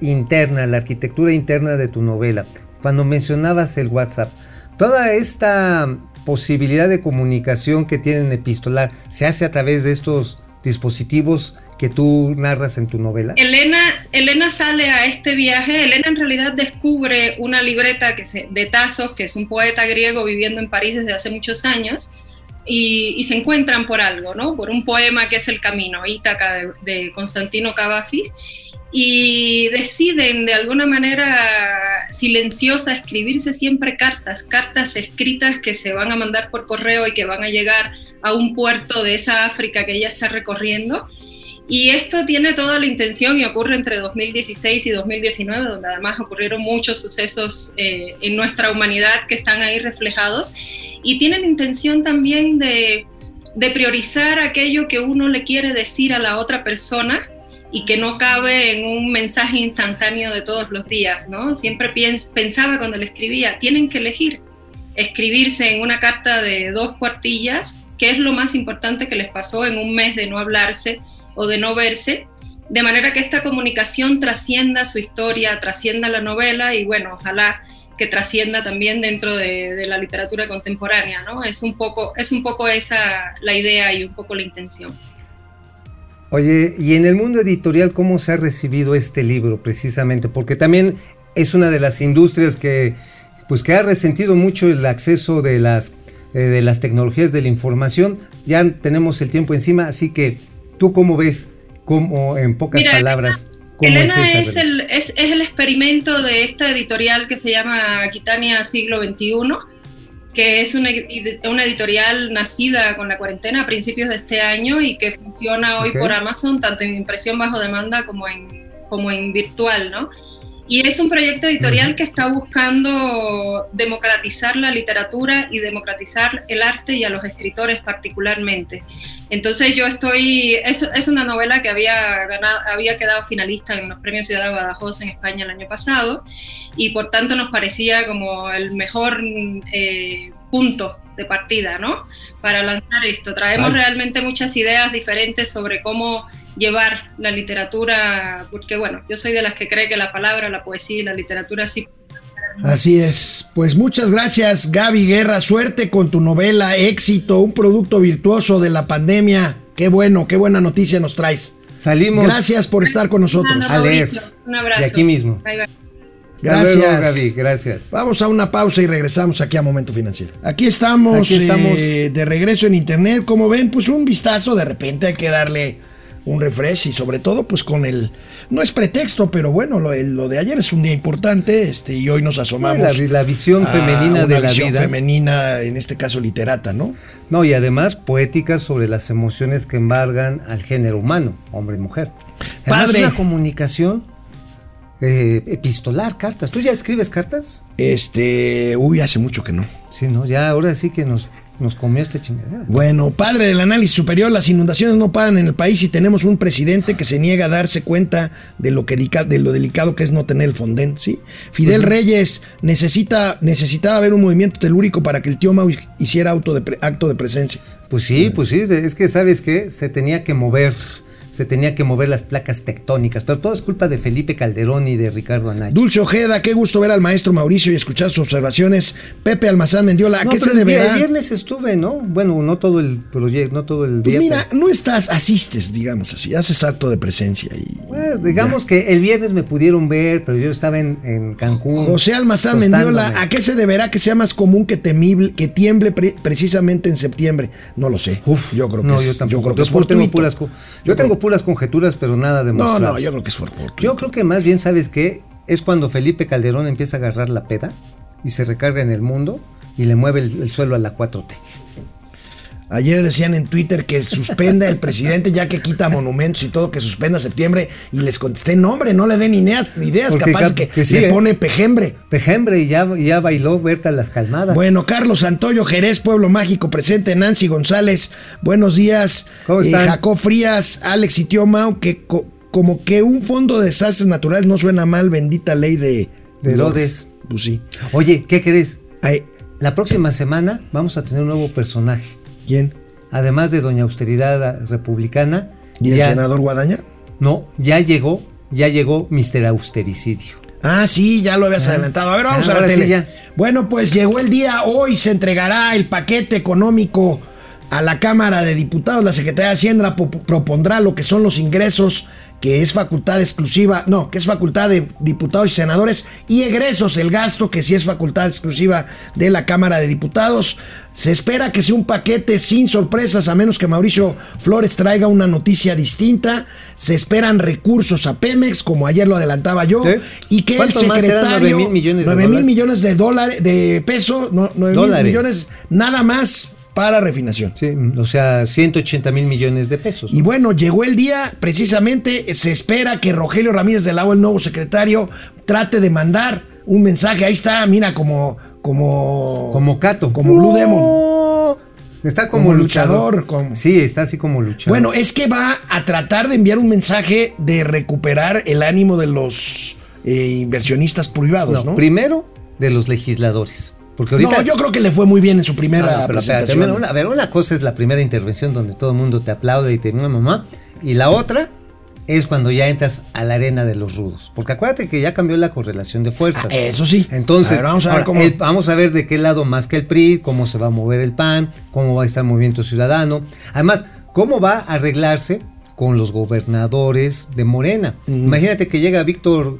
Speaker 4: interna, la arquitectura interna de tu novela, cuando mencionabas el WhatsApp, toda esta posibilidad de comunicación que tienen epistolar se hace a través de estos dispositivos que tú narras en tu novela?
Speaker 7: Elena, Elena sale a este viaje, Elena en realidad descubre una libreta que se, de Tasos, que es un poeta griego viviendo en París desde hace muchos años, y, y se encuentran por algo, ¿no? Por un poema que es El Camino, Ítaca, de, de Constantino Cavafis, y deciden de alguna manera silenciosa escribirse siempre cartas, cartas escritas que se van a mandar por correo y que van a llegar a un puerto de esa África que ella está recorriendo. Y esto tiene toda la intención y ocurre entre 2016 y 2019, donde además ocurrieron muchos sucesos eh, en nuestra humanidad que están ahí reflejados. Y tienen intención también de, de priorizar aquello que uno le quiere decir a la otra persona y que no cabe en un mensaje instantáneo de todos los días, ¿no? Siempre pensaba cuando le escribía, tienen que elegir escribirse en una carta de dos cuartillas, que es lo más importante que les pasó en un mes de no hablarse o de no verse, de manera que esta comunicación trascienda su historia, trascienda la novela y bueno, ojalá que trascienda también dentro de, de, la literatura contemporánea, ¿no? Es un poco, es un poco esa la idea y un poco la intención.
Speaker 4: Oye, y en el mundo editorial, ¿cómo se ha recibido este libro precisamente? Porque también es una de las industrias que, pues, que ha resentido mucho el acceso de las, eh, de las tecnologías de la información. Ya tenemos el tiempo encima, así que tú cómo ves, cómo en pocas Mira, palabras, cómo
Speaker 7: Elena es, es, el, es, es el experimento de esta editorial que se llama Aquitania Siglo XXI que es una, ed- una editorial nacida con la cuarentena a principios de este año y que funciona hoy por Amazon, tanto en impresión bajo demanda como en, como en virtual, ¿no? Y es un proyecto editorial que está buscando democratizar la literatura y democratizar el arte y a los escritores particularmente. Entonces yo estoy, es, es una novela que había, ganado, había quedado finalista en los premios Ciudad de Badajoz en España el año pasado y por tanto nos parecía como el mejor eh, punto de partida, ¿no? Para lanzar esto. Traemos realmente muchas ideas diferentes sobre cómo llevar la literatura, porque bueno, yo soy de las que cree que la palabra, la poesía y la literatura sí
Speaker 1: Así es. Pues muchas gracias, Gaby Guerra. Suerte con tu novela, éxito, un producto virtuoso de la pandemia. Qué bueno, qué buena noticia nos traes.
Speaker 4: Salimos.
Speaker 1: Gracias por estar con nosotros.
Speaker 4: A leer.
Speaker 7: Un abrazo.
Speaker 4: De aquí mismo.
Speaker 7: Bye, bye.
Speaker 4: Hasta luego,
Speaker 1: Gracias.
Speaker 4: Gaby. Gracias.
Speaker 1: Vamos a una pausa y regresamos aquí a Momento Financiero. Aquí estamos,
Speaker 4: Aquí estamos.
Speaker 1: eh, de regreso en internet. Como ven, pues un vistazo, de repente hay que darle un refresh y sobre todo pues con el... No es pretexto, pero bueno, lo, de ayer es un día importante este, y hoy nos asomamos.
Speaker 4: La, la visión
Speaker 1: a
Speaker 4: femenina
Speaker 1: una
Speaker 4: de la
Speaker 1: visión
Speaker 4: vida.
Speaker 1: femenina, en este caso literata, ¿no?
Speaker 4: No, y además poéticas sobre las emociones que embargan al género humano, hombre y mujer. Además,
Speaker 1: Padre.
Speaker 4: una comunicación eh, epistolar, cartas. ¿Tú ya escribes cartas?
Speaker 1: Este, uy, hace mucho que no.
Speaker 4: Sí, ¿no? Ya ahora sí que nos, nos comió esta chingadera.
Speaker 1: Bueno, padre del análisis superior, las inundaciones no paran en el país y tenemos un presidente que se niega a darse cuenta de lo, que, de lo delicado que es no tener el fondén, ¿sí? Fidel Reyes necesita, necesitaba ver un movimiento telúrico para que el tío Mau hiciera auto de pre- acto de presencia.
Speaker 4: Pues sí, pues sí, es que sabes que se tenía que mover, se tenía que mover las placas tectónicas, pero todo es culpa de Felipe Calderón y de Ricardo Anaya.
Speaker 1: Dulce Ojeda, qué gusto ver al maestro Mauricio y escuchar sus observaciones. Pepe Almazán Mendiola, ¿a
Speaker 4: No,
Speaker 1: qué se deberá?
Speaker 4: El viernes estuve, ¿no? Bueno, no todo el proyecto, no todo el
Speaker 1: Pues
Speaker 4: día.
Speaker 1: mira,
Speaker 4: pero-
Speaker 1: no estás, asistes, digamos así, haces acto de presencia y...
Speaker 4: Bueno, digamos que el viernes me pudieron ver, pero yo estaba en, en Cancún.
Speaker 1: José Almazán. Mendiola, ¿a qué se deberá que sea más común que temible, que tiemble pre- precisamente en septiembre? No lo sé.
Speaker 4: Uf,
Speaker 1: yo creo que
Speaker 4: no,
Speaker 1: es,
Speaker 4: yo tampoco.
Speaker 1: yo creo que
Speaker 4: Yo
Speaker 1: es fortuito.
Speaker 4: tengo puras, yo tengo puras conjeturas, pero nada
Speaker 1: No,
Speaker 4: demostrado.
Speaker 1: no, yo creo que es fortuito.
Speaker 4: Yo creo que más bien, ¿sabes qué? Es cuando Felipe Calderón empieza a agarrar la peda y se recarga en el mundo y le mueve el, el suelo a la 4T.
Speaker 1: Ayer decían en Twitter que suspenda el presidente ya que quita monumentos y todo, que suspenda septiembre y les contesté, no hombre, no le den ideas, ideas
Speaker 4: Porque
Speaker 1: capaz
Speaker 4: cap-
Speaker 1: que,
Speaker 4: que sí,
Speaker 1: le
Speaker 4: ¿eh?
Speaker 1: pone pejembre.
Speaker 4: Pejembre y ya, ya bailó Berta las calmadas.
Speaker 1: Bueno, Carlos Santoyo, Jerez, Pueblo Mágico, presente, Nancy González, buenos días.
Speaker 4: ¿Cómo
Speaker 1: Eh,
Speaker 4: están?
Speaker 1: Jacob Frías, Alex y Tío Mau, que co- como que un fondo de desastres naturales no suena mal, bendita ley de...
Speaker 4: De Herodes.
Speaker 1: Pues sí.
Speaker 4: Oye, ¿qué crees?
Speaker 1: Ay,
Speaker 4: La próxima semana vamos a tener un nuevo personaje.
Speaker 1: ¿Quién?
Speaker 4: Además de Doña Austeridad Republicana.
Speaker 1: ¿Y el senador Guadaña?
Speaker 4: No, ya llegó, ya llegó Mr. Austericidio.
Speaker 1: Ah, sí, ya lo habías
Speaker 4: Ah.
Speaker 1: adelantado. A ver, vamos
Speaker 4: Ah,
Speaker 1: a la
Speaker 4: sí
Speaker 1: tele. Bueno, pues llegó el día. Hoy se entregará el paquete económico a la Cámara de Diputados. La Secretaría de Hacienda po- propondrá lo que son los ingresos, que es facultad exclusiva, no, que es facultad de diputados y senadores, y egresos, el gasto, que sí es facultad exclusiva de la Cámara de Diputados. Se espera que sea un paquete sin sorpresas, a menos que Mauricio Flores traiga una noticia distinta. Se esperan recursos a Pemex, como ayer lo adelantaba yo,
Speaker 4: ¿Sí?
Speaker 1: y que el secretario...
Speaker 4: ¿Nueve mil millones de
Speaker 1: nueve mil
Speaker 4: dólares?
Speaker 1: millones de dólares, de pesos, no, nueve mil
Speaker 4: Dólares.
Speaker 1: millones, nada más para refinación.
Speaker 4: Sí, o sea, 180 mil millones de pesos.
Speaker 1: Y bueno, llegó el día, precisamente se espera que Rogelio Ramírez del Agua, el nuevo secretario, trate de mandar un mensaje. Ahí está, mira, como. Como.
Speaker 4: como Cato.
Speaker 1: Como Blue Demon.
Speaker 4: Está como,
Speaker 1: Como
Speaker 4: luchador.
Speaker 1: luchador, como-
Speaker 4: Sí, está así como luchador.
Speaker 1: Bueno, es que va a tratar de enviar un mensaje de recuperar el ánimo de los eh, inversionistas privados,
Speaker 4: No,
Speaker 1: ¿no?
Speaker 4: primero de los legisladores. Porque ahorita.
Speaker 1: no, yo creo que le fue muy bien en su primera
Speaker 4: No, espérate,
Speaker 1: presentación.
Speaker 4: una, a ver, una cosa es la primera intervención donde todo el mundo te aplaude y te mamá. Y la otra es cuando ya entras a la arena de los rudos. Porque acuérdate que ya cambió la correlación de fuerzas.
Speaker 1: Ah, eso sí.
Speaker 4: Entonces,
Speaker 1: A ver, vamos a ver
Speaker 4: ahora,
Speaker 1: cómo-
Speaker 4: el- vamos a ver de qué lado más que el PRI, cómo se va a mover el PAN, cómo va a estar Movimiento Ciudadano. Además, cómo va a arreglarse con los gobernadores de Morena. Imagínate que llega Víctor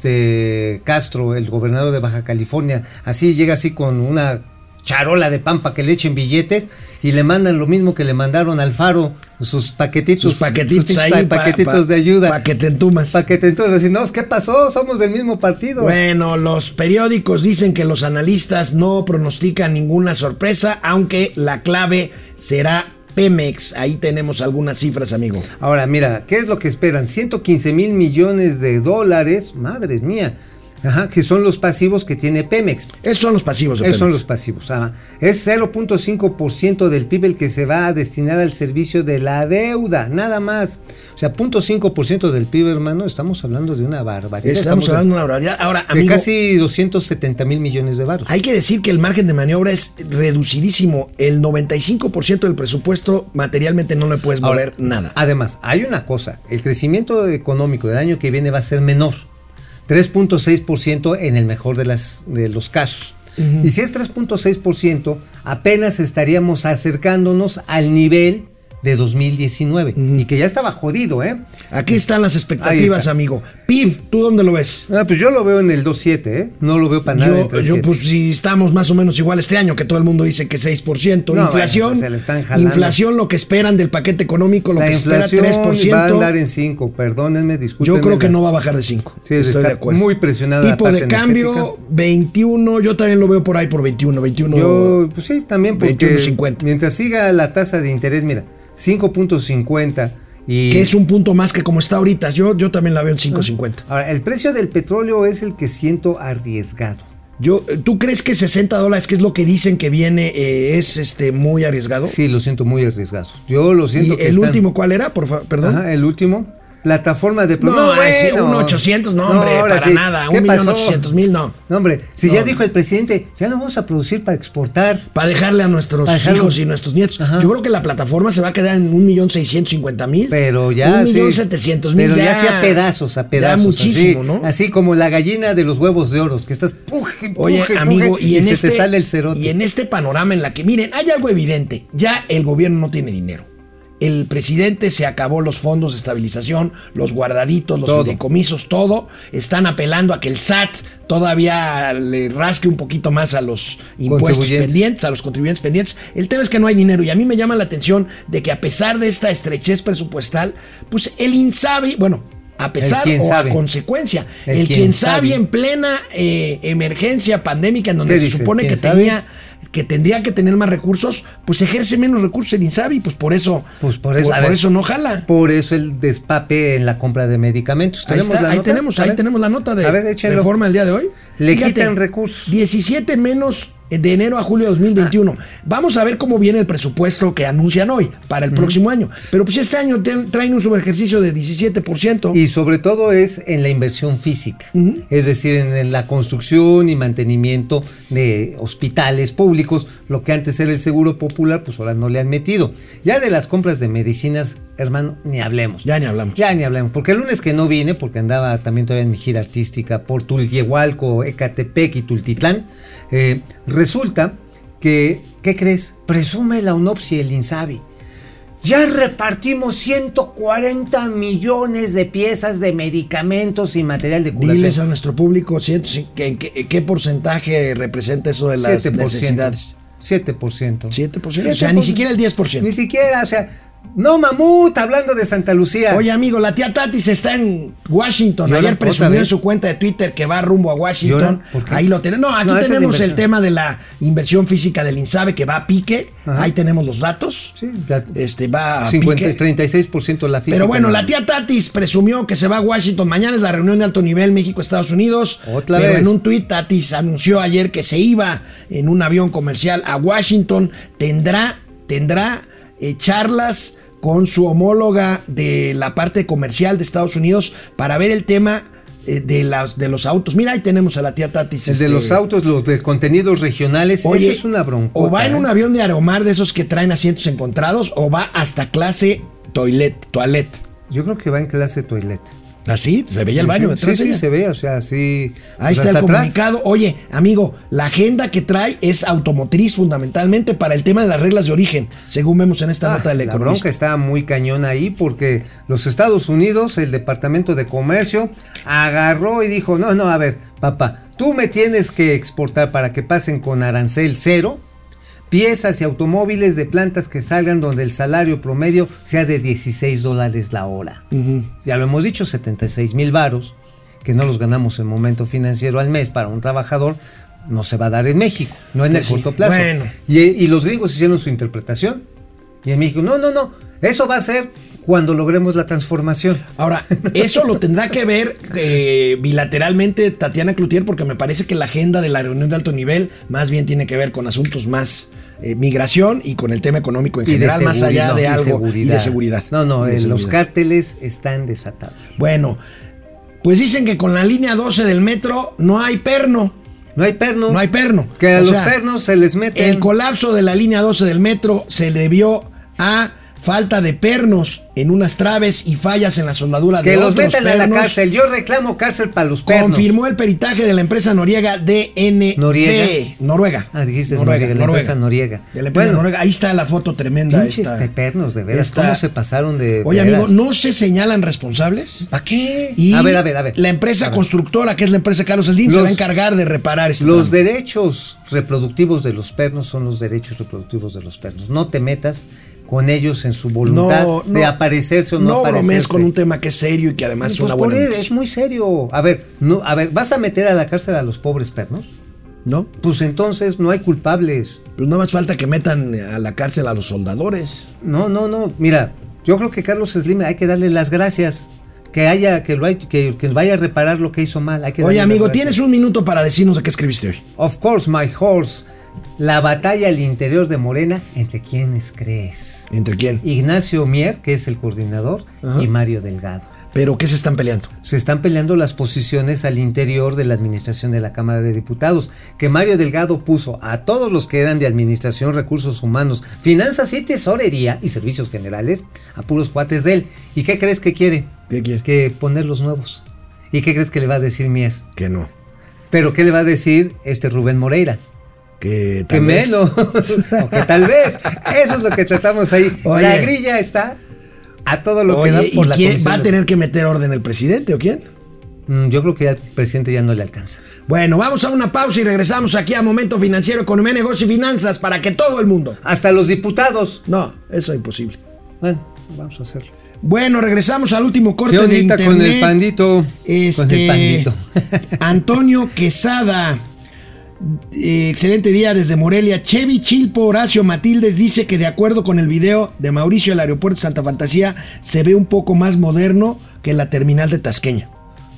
Speaker 4: este Castro, el gobernador de Baja California, así llega así con una charola de pan para que le echen billetes y le mandan lo mismo que le mandaron al Faro, sus paquetitos,
Speaker 1: Sus paquetitos
Speaker 4: sus
Speaker 1: ahí. pa-
Speaker 4: paquetitos
Speaker 1: pa-
Speaker 4: de ayuda.
Speaker 1: Pa' que te entumas.
Speaker 4: Para que te entonces decir, no, ¿qué pasó? Somos del mismo partido.
Speaker 1: Bueno, los periódicos dicen que los analistas no pronostican ninguna sorpresa, aunque la clave será Pemex. Ahí tenemos algunas cifras, amigo.
Speaker 4: Ahora, mira, ¿qué es lo que esperan? 115 mil millones de dólares, madre mía, Ajá, que son los pasivos que tiene Pemex.
Speaker 1: Esos son los pasivos de
Speaker 4: Esos son los pasivos. ah. Es 0.5% del PIB el que se va a destinar al servicio de la deuda, nada más. O sea, 0.5% del PIB, hermano, estamos hablando de una barbaridad.
Speaker 1: Estamos
Speaker 4: de-
Speaker 1: hablando de una barbaridad. Ahora,
Speaker 4: de
Speaker 1: amigo,
Speaker 4: casi 270 mil millones de baros.
Speaker 1: hay que decir que el margen de maniobra es reducidísimo. El 95% del presupuesto materialmente no le puedes
Speaker 4: Ahora,
Speaker 1: mover nada.
Speaker 4: Además, hay una cosa, el crecimiento económico del año que viene va a ser menor, 3.6% en el mejor de, las, de los casos. Y si es 3.6%, apenas estaríamos acercándonos al nivel de 2019 y que ya estaba jodido, ¿eh?
Speaker 1: Aquí están las expectativas, amigo. PIB, ¿tú dónde lo ves?
Speaker 4: Ah, pues yo lo veo en el 2.7, ¿eh? No lo veo para nada en
Speaker 1: Yo,
Speaker 4: 3.7.
Speaker 1: yo, pues si estamos más o menos igual este año, que todo el mundo dice que 6%.
Speaker 4: No,
Speaker 1: inflación,
Speaker 4: bueno, se le están jalando.
Speaker 1: inflación, lo que esperan del paquete económico, lo
Speaker 4: La
Speaker 1: que espera
Speaker 4: inflación
Speaker 1: 3%.
Speaker 4: va a andar en 5, perdónenme, discúlpenme.
Speaker 1: Yo creo que
Speaker 4: las-
Speaker 1: no va a bajar de 5.
Speaker 4: Sí,
Speaker 1: Estoy
Speaker 4: está
Speaker 1: de acuerdo.
Speaker 4: muy presionada la
Speaker 1: Tipo
Speaker 4: parte
Speaker 1: de cambio,
Speaker 4: energética.
Speaker 1: 21. Yo también lo veo por ahí por 21. 21.
Speaker 4: Yo, pues sí, también porque
Speaker 1: 21.50.
Speaker 4: mientras siga la tasa de interés, mira, 5.50 y
Speaker 1: que es un punto más que como está ahorita. Yo, yo también la veo en 5.50.
Speaker 4: Ahora, el precio del petróleo es el que siento arriesgado.
Speaker 1: Yo, ¿Tú crees que 60 dólares, que es lo que dicen que viene, eh, es este muy arriesgado?
Speaker 4: Sí, lo siento muy arriesgado. Yo lo
Speaker 1: ¿Y
Speaker 4: siento que
Speaker 1: el
Speaker 4: están-
Speaker 1: último cuál era? Por favor, perdón.
Speaker 4: Ajá, el último. Plataforma de pro-
Speaker 1: No, ese, un 800, no, hombre,
Speaker 4: ahora
Speaker 1: para nada,
Speaker 4: ¿Qué
Speaker 1: un millón ochocientos mil, no.
Speaker 4: No, hombre, si
Speaker 1: No.
Speaker 4: ya dijo el presidente, ya no vamos a producir para exportar.
Speaker 1: Para dejarle a nuestros hijos y nuestros nietos.
Speaker 4: Ajá.
Speaker 1: Yo creo que la plataforma se va a quedar en un millón seiscientos cincuenta mil.
Speaker 4: Pero ya
Speaker 1: Un
Speaker 4: sí.
Speaker 1: millón setecientos mil.
Speaker 4: Pero ya, sea pedazos, a pedazos.
Speaker 1: Ya muchísimo,
Speaker 4: así,
Speaker 1: ¿no?
Speaker 4: Así como la gallina de los huevos de oro, que estás puje, puje,
Speaker 1: Oye,
Speaker 4: puje,
Speaker 1: amigo, y, en
Speaker 4: se
Speaker 1: este,
Speaker 4: te sale el cerote.
Speaker 1: y en este panorama en la que, miren, hay algo evidente. Ya el gobierno no tiene dinero. El presidente se acabó los fondos de estabilización, los guardaditos, los
Speaker 4: Todo.
Speaker 1: fideicomisos, todo. Están apelando a que el SAT todavía le rasque un poquito más a los impuestos pendientes, a los contribuyentes pendientes. El tema es que no hay dinero y a mí me llama la atención de que a pesar de esta estrechez presupuestal, pues el INSABI, bueno, a pesar o
Speaker 4: sabe.
Speaker 1: a consecuencia, el,
Speaker 4: El
Speaker 1: quien,
Speaker 4: quién
Speaker 1: sabe
Speaker 4: sabe.
Speaker 1: en plena eh, emergencia pandémica en donde
Speaker 4: ¿Qué
Speaker 1: se supone que tenía que tendría que tener más recursos, pues ejerce menos recursos el INSABI, pues por eso,
Speaker 4: Pues por eso,
Speaker 1: por,
Speaker 4: a
Speaker 1: por
Speaker 4: ver.
Speaker 1: eso no jala.
Speaker 4: Por eso el despape en la compra de medicamentos.
Speaker 1: Ahí, está,
Speaker 4: la
Speaker 1: ahí
Speaker 4: nota?
Speaker 1: tenemos,
Speaker 4: A
Speaker 1: ahí
Speaker 4: ver.
Speaker 1: tenemos la nota de
Speaker 4: A ver,
Speaker 1: reforma del día de hoy.
Speaker 4: Le quitan recursos.
Speaker 1: 17 menos de enero a julio de 2021. Vamos a ver cómo viene el presupuesto que anuncian hoy para el próximo año. Pero pues este año traen un subejercicio de 17%.
Speaker 4: Y sobre todo es en la inversión física, es decir, en la construcción y mantenimiento de hospitales públicos, lo que antes era el seguro popular, pues ahora no le han metido. Ya de las compras de medicinas, hermano, ni hablemos.
Speaker 1: Ya ni hablamos.
Speaker 4: Ya ni hablemos, porque el lunes que no vine, porque andaba también todavía en mi gira artística por Tulyehualco, Ecatepec y Tultitlán, eh, resulta que, ¿qué crees? Presume la UNOPS y el INSABI. Ya repartimos 140 millones de piezas de medicamentos y material de curación.
Speaker 1: Diles a nuestro público ¿qué, qué, qué porcentaje representa eso de las
Speaker 4: 7%.
Speaker 1: necesidades.
Speaker 4: 7%.
Speaker 1: 7%. O sea, ni siquiera el 10%.
Speaker 4: Ni siquiera, o sea, no mamut, hablando de Santa Lucía.
Speaker 1: Oye, amigo, la tía Tatis está en Washington.
Speaker 4: ¿Y ahora
Speaker 1: Ayer presumió en su cuenta de Twitter que va rumbo a
Speaker 4: ¿Y
Speaker 1: Washington. Ahí lo tenemos. No, aquí
Speaker 4: No,
Speaker 1: tenemos el tema de la inversión física del INSABE que va a pique.
Speaker 4: Ajá.
Speaker 1: Ahí tenemos los datos.
Speaker 4: Sí,
Speaker 1: Este va a
Speaker 4: 50,
Speaker 1: pique.
Speaker 4: 36% la física.
Speaker 1: Pero bueno,
Speaker 4: ¿no?
Speaker 1: la tía Tatis presumió que se va a Washington. Mañana es la reunión de alto nivel México-Estados Unidos.
Speaker 4: Otra
Speaker 1: pero
Speaker 4: vez.
Speaker 1: en un tuit Tatis anunció ayer que se iba en un avión comercial a Washington. Tendrá, tendrá eh, charlas con su homóloga de la parte comercial de Estados Unidos para ver el tema eh, de, las, de los autos. Mira, ahí tenemos a la tía Tatis.
Speaker 4: El de
Speaker 1: este,
Speaker 4: los autos, los de contenidos regionales,
Speaker 1: Oye,
Speaker 4: esa es una bronca.
Speaker 1: O va en un avión de Aeromar de esos que traen asientos encontrados, o va hasta clase toilet, toilet.
Speaker 4: Yo creo que va en clase toilet.
Speaker 1: Así, se veía el baño
Speaker 4: sí,
Speaker 1: detrás
Speaker 4: Sí, se ve, o sea, sí.
Speaker 1: Ahí
Speaker 4: pues,
Speaker 1: está el
Speaker 4: atrás.
Speaker 1: comunicado. Oye, amigo, la agenda que trae es automotriz fundamentalmente para el tema de las reglas de origen, según vemos en esta
Speaker 4: Ah,
Speaker 1: nota del
Speaker 4: la
Speaker 1: economista.
Speaker 4: bronca está muy cañón ahí porque los Estados Unidos, el Departamento de Comercio, agarró y dijo, no, no, a ver, papá, tú me tienes que exportar para que pasen con arancel cero piezas y automóviles de plantas que salgan donde el salario promedio sea de 16 dólares la hora. Ya lo hemos dicho, 76 mil varos, que no los ganamos en momento financiero al mes para un trabajador, no se va a dar en México, no en el
Speaker 1: Pues sí.
Speaker 4: corto plazo.
Speaker 1: Bueno.
Speaker 4: Y, y los gringos hicieron su interpretación. Y en México, no, no, no, eso va a ser cuando logremos la transformación.
Speaker 1: Ahora, eso lo tendrá que ver eh, bilateralmente Tatiana Cloutier, porque me parece que la agenda de la reunión de alto nivel más bien tiene que ver con asuntos más eh, migración y con el tema económico en
Speaker 4: Y
Speaker 1: general, más allá de algo y de seguridad.
Speaker 4: No, no,
Speaker 1: de
Speaker 4: los cárteles están desatados.
Speaker 1: Bueno, pues dicen que con la línea 12 del metro no hay perno.
Speaker 4: No hay perno.
Speaker 1: No hay perno.
Speaker 4: Que a
Speaker 1: O
Speaker 4: los
Speaker 1: sea,
Speaker 4: pernos se les mete.
Speaker 1: El colapso de la línea 12 del metro se debió a falta de pernos en unas traves y fallas en la soldadura
Speaker 4: Que
Speaker 1: de
Speaker 4: los metan a la
Speaker 1: pernos.
Speaker 4: cárcel. Yo reclamo cárcel para los pernos.
Speaker 1: Confirmó el peritaje de la empresa noriega DNB.
Speaker 4: ¿Noriega?
Speaker 1: Noruega.
Speaker 4: Ah, dijiste Noriega, la empresa Noriega.
Speaker 1: De la empresa
Speaker 4: Bueno.
Speaker 1: Noruega. Ahí está la foto tremenda.
Speaker 4: Pinches
Speaker 1: esta.
Speaker 4: tepernos, de veras.
Speaker 1: esta-
Speaker 4: ¿Cómo se pasaron de.
Speaker 1: Oye,
Speaker 4: veras?
Speaker 1: amigo, ¿no se señalan responsables?
Speaker 4: ¿Para qué?
Speaker 1: Y
Speaker 4: a ver, a ver, a ver.
Speaker 1: La empresa constructora, que es la empresa Carlos Slim, se va a encargar de reparar este
Speaker 4: Los
Speaker 1: tramo.
Speaker 4: derechos reproductivos de los pernos son los derechos reproductivos de los pernos. No te metas con ellos en su voluntad de aparecerse o no,
Speaker 1: no
Speaker 4: aparecerse.
Speaker 1: con un tema que es serio y que además es una buena
Speaker 4: es muy serio. A ver, no, a ver, ¿vas a meter a la cárcel a los pobres pernos?
Speaker 1: ¿No?
Speaker 4: Pues entonces no hay culpables.
Speaker 1: Pues no más falta que metan a la cárcel a los soldadores.
Speaker 4: No, no, no. Mira, yo creo que Carlos Slim hay que darle las gracias. Que haya, que lo hay, que, que vaya a reparar lo que hizo mal. Hay que
Speaker 1: Oye, amigo, tienes un minuto para decirnos de qué escribiste hoy.
Speaker 4: Of course, my horse. La batalla al interior de Morena, ¿entre quiénes crees?
Speaker 1: ¿Entre quién?
Speaker 4: Ignacio Mier, que es el coordinador,
Speaker 1: Ajá.
Speaker 4: y Mario Delgado.
Speaker 1: ¿Pero qué se están peleando?
Speaker 4: Se están peleando las posiciones al interior de la administración de la Cámara de Diputados, que Mario Delgado puso a todos los que eran de administración, recursos humanos, finanzas y tesorería y servicios generales a puros cuates de él. ¿Y qué crees que quiere?
Speaker 1: ¿Qué quiere?
Speaker 4: Que poner los nuevos. ¿Y qué crees que le va a decir Mier?
Speaker 1: Que no.
Speaker 4: Pero ¿qué le va a decir este Rubén Moreira?
Speaker 1: Que
Speaker 4: Que
Speaker 1: tal vez-
Speaker 4: menos. o que tal vez. Eso es lo que tratamos ahí.
Speaker 1: Oye.
Speaker 4: La grilla está a todo lo
Speaker 1: Oye,
Speaker 4: que da
Speaker 1: ¿y
Speaker 4: por la
Speaker 1: quién va a tener que meter orden el presidente o quién?
Speaker 4: Mm, Yo creo que al presidente ya no le alcanza.
Speaker 1: Bueno, vamos a una pausa y regresamos aquí a Momento Financiero, Economía, Negocio y Finanzas para que todo el mundo.
Speaker 4: Hasta los diputados.
Speaker 1: No, eso es imposible.
Speaker 4: Bueno, vamos a hacerlo.
Speaker 1: Bueno, regresamos al último corte
Speaker 4: ¿Qué
Speaker 1: de internet.
Speaker 4: con el pandito?
Speaker 1: Este,
Speaker 4: Con el pandito.
Speaker 1: Antonio Quesada. Eh, excelente día desde Morelia. Chevy Chilpo Horacio Matildes dice que de acuerdo con el video de Mauricio del aeropuerto de Santa Fantasía se ve un poco más moderno que la terminal de Tasqueña.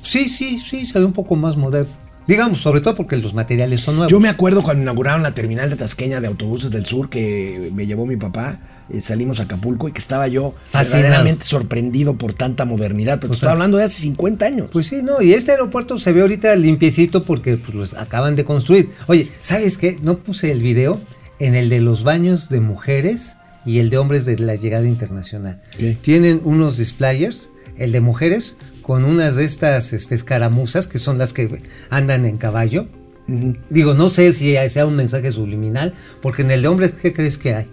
Speaker 4: Sí, sí, sí, se ve un poco más moderno. Digamos, sobre todo porque los materiales son nuevos.
Speaker 1: Yo me acuerdo cuando inauguraron la terminal de Tasqueña de autobuses del sur que me llevó mi papá. Eh, salimos a Acapulco y que estaba yo
Speaker 4: Fascinado.
Speaker 1: verdaderamente sorprendido por tanta modernidad. Pero
Speaker 4: Pues
Speaker 1: hablando de hace 50 años.
Speaker 4: Pues sí, no, y este aeropuerto se ve ahorita limpiecito porque pues, los acaban de construir. Oye, ¿sabes qué? No puse el video en el de los baños de mujeres y el de hombres de la llegada internacional.
Speaker 1: ¿Qué?
Speaker 4: Tienen unos displayers, el de mujeres con unas de estas este, escaramuzas que son las que andan en caballo. Digo, no sé si sea un mensaje subliminal, porque en el de hombres, ¿qué crees que hay?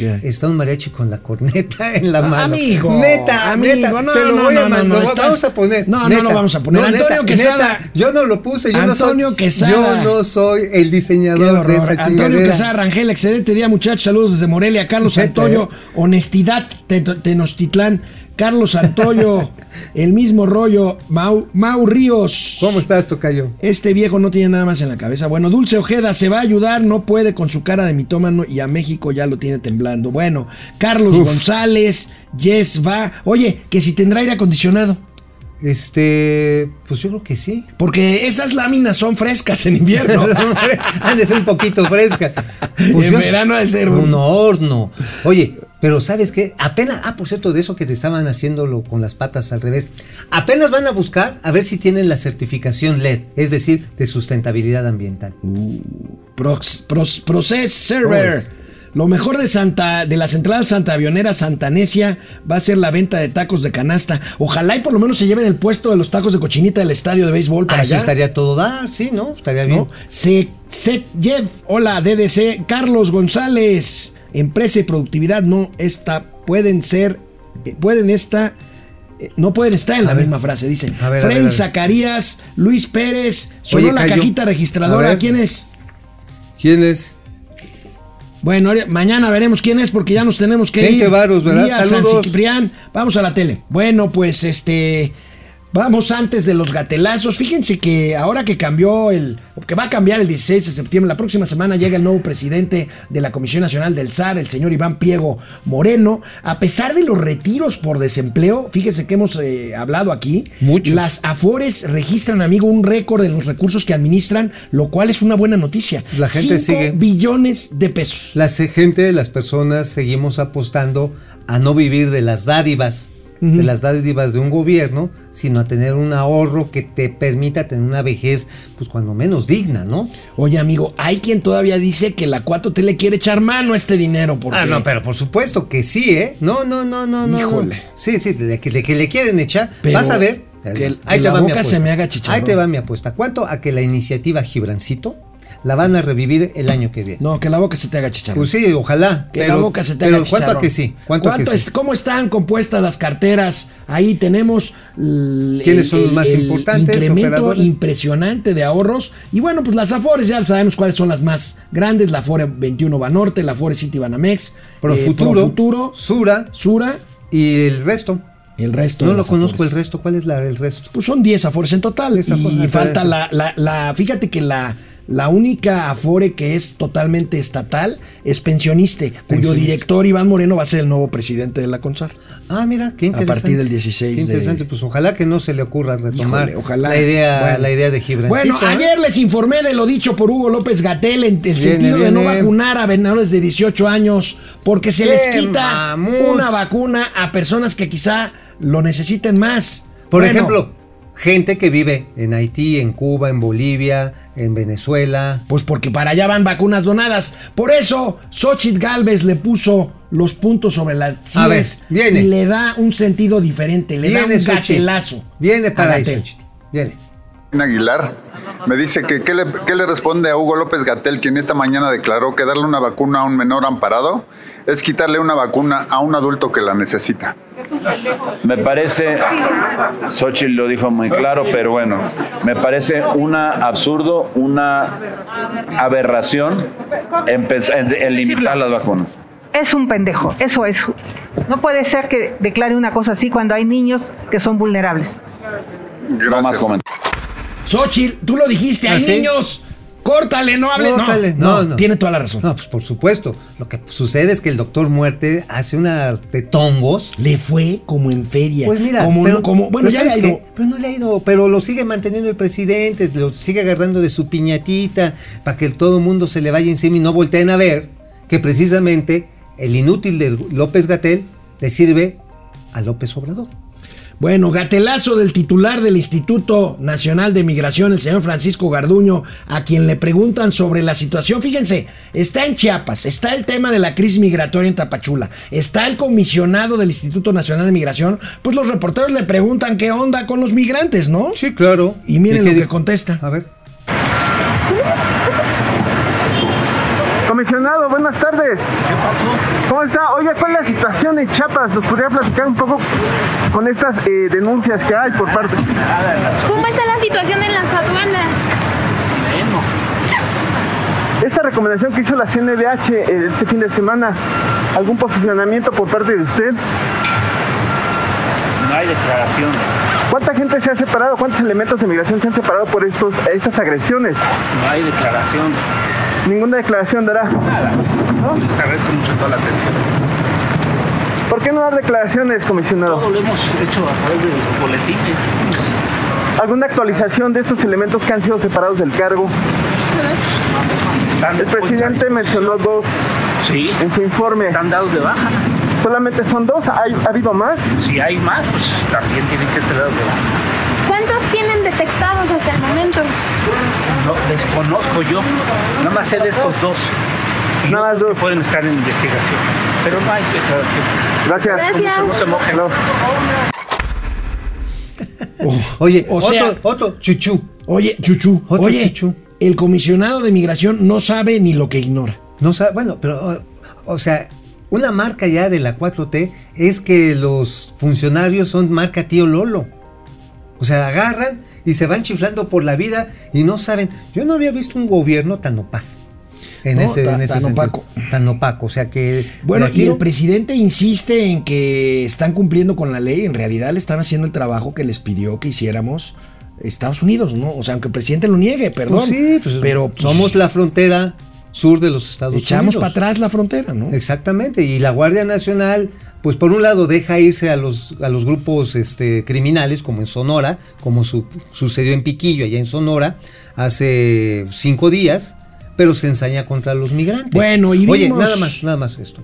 Speaker 1: ¿Qué?
Speaker 4: Está un mariachi con la corneta en la mano.
Speaker 1: amigo,
Speaker 4: neta,
Speaker 1: amigo,
Speaker 4: neta,
Speaker 1: no,
Speaker 4: te lo
Speaker 1: no,
Speaker 4: voy
Speaker 1: no,
Speaker 4: a
Speaker 1: no,
Speaker 4: mandar.
Speaker 1: estás-
Speaker 4: vamos a poner.
Speaker 1: No, no lo vamos a poner.
Speaker 4: neta,
Speaker 1: Antonio Quesada.
Speaker 4: neta, yo no lo puse, yo
Speaker 1: Antonio
Speaker 4: no soy.
Speaker 1: Quesada.
Speaker 4: Yo no soy el diseñador de esa
Speaker 1: horror. Antonio
Speaker 4: chingadera.
Speaker 1: Quesada Rangel, excelente día, muchachos. Saludos desde Morelia. Carlos
Speaker 4: Neta,
Speaker 1: Santoyo,
Speaker 4: ¿eh?
Speaker 1: honestidad, Te- Tenochtitlán. Carlos Santoyo, el mismo rollo. Mau, Mau Ríos.
Speaker 4: ¿Cómo estás, Tocayo?
Speaker 1: Este viejo no tiene nada más en la cabeza. Bueno, Dulce Ojeda se va a ayudar, no puede con su cara de mitómano y a México ya lo tiene temblando. Bueno, Carlos
Speaker 4: Uf.
Speaker 1: González, Yes va. Oye, que si tendrá aire acondicionado.
Speaker 4: Este, pues yo creo que sí.
Speaker 1: Porque esas láminas son frescas en invierno.
Speaker 4: Han de ser un poquito fresca. Pues
Speaker 1: En verano ha de ser un-
Speaker 4: un horno. Oye, pero ¿sabes qué? Apenas, ah, por cierto, de eso que te estaban haciéndolo con las patas al revés. Apenas van a buscar a ver si tienen la certificación LED, es decir, de sustentabilidad ambiental.
Speaker 1: Prox- pros- process
Speaker 4: ¿Cómo
Speaker 1: Server. Lo mejor de Santa, de la central Santa Avionera Santanesia va a ser la venta de tacos de canasta. Ojalá y por lo menos se lleven el puesto de los tacos de cochinita del estadio de béisbol para
Speaker 4: Ah,
Speaker 1: allá.
Speaker 4: estaría todo dar, sí, ¿no? Estaría bien.
Speaker 1: ¿no? Se, se, Jeff, hola, DDC, Carlos González, empresa y productividad no está, pueden ser, eh, pueden estar, eh, no pueden estar en la
Speaker 4: A ver.
Speaker 1: misma frase, dicen.
Speaker 4: A ver, ver.
Speaker 1: Zacarías, Luis Pérez, sonó
Speaker 4: Oye,
Speaker 1: la cajita registradora. ¿quién es?
Speaker 4: ¿Quién es?
Speaker 1: Bueno, mañana veremos quién es porque ya nos tenemos que
Speaker 4: 20
Speaker 1: ir.
Speaker 4: varos, ¿verdad?
Speaker 1: Vía San
Speaker 4: Saludos.
Speaker 1: Ciprián. Vamos a la tele. Bueno, pues este. Vamos antes de los gatelazos. Fíjense que ahora que cambió el. que va a cambiar el 16 de septiembre, la próxima semana llega el nuevo presidente de la Comisión Nacional del SAR, el señor Iván Pliego Moreno. A pesar de los retiros por desempleo, fíjese que hemos eh, hablado aquí.
Speaker 4: Muchos.
Speaker 1: Las AFORES registran, amigo, un récord en los recursos que administran, lo cual es una buena noticia.
Speaker 4: La gente
Speaker 1: Cinco
Speaker 4: sigue.
Speaker 1: billones de pesos.
Speaker 4: La gente, las personas, seguimos apostando a no vivir de las dádivas, de las dádivas de un gobierno, sino a tener un ahorro que te permita tener una vejez, pues cuando menos digna, ¿no?
Speaker 1: Oye, amigo, hay quien todavía dice que la 4T le quiere echar mano a este dinero. Porque...
Speaker 4: Ah, no, pero por supuesto que sí, ¿eh? No, no, no, no, no.
Speaker 1: Híjole.
Speaker 4: no. Sí, sí, de que, de que le quieren echar.
Speaker 1: Pero
Speaker 4: Vas a ver.
Speaker 1: que el- que la boca se me haga.
Speaker 4: Ahí te va mi apuesta. ¿Cuánto a que la iniciativa Gibrancito la van a revivir el año que viene?
Speaker 1: No, que la boca se te haga chicharrón.
Speaker 4: Pues sí, ojalá.
Speaker 1: Que
Speaker 4: pero,
Speaker 1: la boca se te
Speaker 4: pero
Speaker 1: haga
Speaker 4: ¿cuánto a
Speaker 1: chicharrón.
Speaker 4: que sí? ¿Cuánto, a que
Speaker 1: es-
Speaker 4: sí?
Speaker 1: ¿Cómo están compuestas las carteras? Ahí tenemos
Speaker 4: ¿Quiénes son los más importantes,
Speaker 1: incremento
Speaker 4: operadores?
Speaker 1: impresionante de ahorros. Y bueno, pues las Afores ya sabemos cuáles son las más grandes. La Afore 21 Banorte, la Afore City Banamex, eh,
Speaker 4: Futuro,
Speaker 1: Profuturo,
Speaker 4: Sura
Speaker 1: Sura
Speaker 4: y el resto.
Speaker 1: el resto.
Speaker 4: No lo conozco
Speaker 1: Afores.
Speaker 4: el resto. ¿Cuál es la, el resto?
Speaker 1: Pues son 10 Afores en total.
Speaker 4: Afores,
Speaker 1: y falta la, la, la- Fíjate que la, la única Afore que es totalmente estatal es Pensioniste, cuyo
Speaker 4: Pensioniste.
Speaker 1: director Iván Moreno va a ser el nuevo presidente de la CONSAR.
Speaker 4: Ah, mira, qué interesante.
Speaker 1: partir del 16
Speaker 4: Qué
Speaker 1: de-
Speaker 4: interesante. Pues ojalá que no se le ocurra retomar
Speaker 1: Híjole, ojalá.
Speaker 4: la idea,
Speaker 1: Bueno.
Speaker 4: la idea de Gibrancito.
Speaker 1: Bueno,
Speaker 4: ¿eh?
Speaker 1: ayer les informé de lo dicho por Hugo López Gatel en el
Speaker 4: Viene,
Speaker 1: sentido de no vacunar a menores de 18 años porque se
Speaker 4: ¡Qué
Speaker 1: les quita
Speaker 4: mamut!
Speaker 1: una vacuna a personas que quizá lo necesiten más.
Speaker 4: Por
Speaker 1: Bueno,
Speaker 4: ejemplo, gente que vive en Haití, en Cuba, en Bolivia, en Venezuela.
Speaker 1: Pues porque para allá van vacunas donadas. Por eso, Xochitl Galvez le puso los puntos sobre las
Speaker 4: A ver, viene.
Speaker 1: y le da un sentido diferente, le da un
Speaker 4: Xochitl.
Speaker 1: gatelazo.
Speaker 4: Viene para ahí. Xochitl. Viene.
Speaker 8: Aguilar me dice que ¿qué le, qué le responde a Hugo López Gatel, quien esta mañana declaró que darle una vacuna a un menor amparado es quitarle una vacuna a un adulto que la necesita.
Speaker 9: Me parece, Xochitl lo dijo muy claro, pero bueno, me parece una absurdo, una aberración en, en limitar las vacunas.
Speaker 10: Es un pendejo, eso es. No puede ser que declare una cosa así cuando hay niños que son vulnerables.
Speaker 8: Gracias.
Speaker 9: No más comentarios.
Speaker 1: Xochitl, tú lo dijiste, hay
Speaker 4: ¿Ah, sí?
Speaker 1: niños. Córtale, no hables.
Speaker 4: Córtale,
Speaker 1: no,
Speaker 4: no, no.
Speaker 1: Tiene toda la razón.
Speaker 4: No, pues por supuesto. Lo que sucede es que el doctor Muerte hace unas de tongos.
Speaker 1: Le fue como en feria.
Speaker 4: Pues mira,
Speaker 1: como,
Speaker 4: pero,
Speaker 1: como, bueno,
Speaker 4: pero
Speaker 1: ya le ha
Speaker 4: ¿sabes
Speaker 1: ido.
Speaker 4: Pero no le ha ido, pero lo sigue manteniendo el presidente, lo sigue agarrando de su piñatita para que todo el mundo se le vaya encima y no volteen a ver que precisamente el inútil de López Gatel le sirve a López Obrador.
Speaker 1: Bueno, gatelazo del titular del Instituto Nacional de Migración, el señor Francisco Garduño, a quien le preguntan sobre la situación. Fíjense, está en Chiapas, está el tema de la crisis migratoria en Tapachula, está el comisionado del Instituto Nacional de Migración, pues los reporteros le preguntan qué onda con los migrantes, ¿no?
Speaker 4: Sí, claro.
Speaker 1: Y miren
Speaker 4: ¿Y
Speaker 1: lo que contesta.
Speaker 4: A ver.
Speaker 5: Comisionado, buenas tardes. ¿Qué pasó? ¿Cómo está? Oiga, ¿cuál es la situación en Chiapas? ¿Nos podría platicar un poco con estas eh, denuncias que hay por parte?
Speaker 11: ¿Cómo está la situación en las aduanas?
Speaker 5: Esta recomendación que hizo la CNDH eh, este fin de semana, ¿algún posicionamiento por parte de usted?
Speaker 9: No hay declaración,
Speaker 5: ¿Cuánta gente se ha separado? ¿Cuántos elementos de migración se han separado por estos, estas agresiones?
Speaker 9: no hay declaración.
Speaker 5: Ninguna declaración dará.
Speaker 9: Les agradezco mucho toda la atención.
Speaker 5: ¿Por qué no dar declaraciones, comisionado?
Speaker 9: lo hemos hecho a través de los boletines.
Speaker 5: ¿Alguna actualización de estos elementos que han sido separados del cargo? El presidente mencionó dos
Speaker 9: Sí,
Speaker 5: en su informe.
Speaker 9: están dados de baja.
Speaker 5: ¿Solamente son dos? ¿Hay- ¿Ha habido más?
Speaker 9: Si hay más, pues también tienen que ser dados de baja.
Speaker 11: ¿Cuántos tienen detectados hasta el momento?
Speaker 9: No, desconozco yo. Nada más sé de estos dos. Y
Speaker 5: Nada más dos.
Speaker 9: pueden estar en investigación. Pero no hay declaración.
Speaker 5: Gracias.
Speaker 11: Gracias.
Speaker 9: No se mojen.
Speaker 5: No.
Speaker 4: Oye,
Speaker 1: O
Speaker 4: otro,
Speaker 1: sea-
Speaker 4: otro, chuchú.
Speaker 1: Oye, Chuchu,
Speaker 4: Otro
Speaker 1: oye,
Speaker 4: Chuchu.
Speaker 1: el comisionado de migración no sabe ni lo que ignora.
Speaker 4: No sabe, bueno, pero, o, o sea, una marca ya de la 4T es que los funcionarios son marca tío Lolo. O sea, agarran y se van chiflando por la vida y no saben. Yo no había visto un gobierno tan opaz. en
Speaker 1: No,
Speaker 4: ese,
Speaker 1: ta-
Speaker 4: en ese
Speaker 1: tan
Speaker 4: sentido.
Speaker 1: opaco.
Speaker 4: Tan opaco. O sea que.
Speaker 1: Bueno, y el presidente insiste en que están cumpliendo con la ley. En realidad le están haciendo el trabajo que les pidió que hiciéramos Estados Unidos, ¿no? O sea, aunque el presidente lo niegue, perdón.
Speaker 4: Pues sí, pues,
Speaker 1: pero pues,
Speaker 4: somos la frontera sur de los Estados
Speaker 1: echamos
Speaker 4: Unidos.
Speaker 1: para atrás la frontera, ¿no?
Speaker 4: Exactamente, y la Guardia Nacional, pues por un lado deja irse a los, a los grupos este, criminales, como en Sonora, como su- sucedió en Piquillo, allá en Sonora, hace cinco días, pero se ensaña contra los migrantes.
Speaker 1: Bueno, y
Speaker 4: Oye,
Speaker 1: vimos-
Speaker 4: nada más, nada más esto.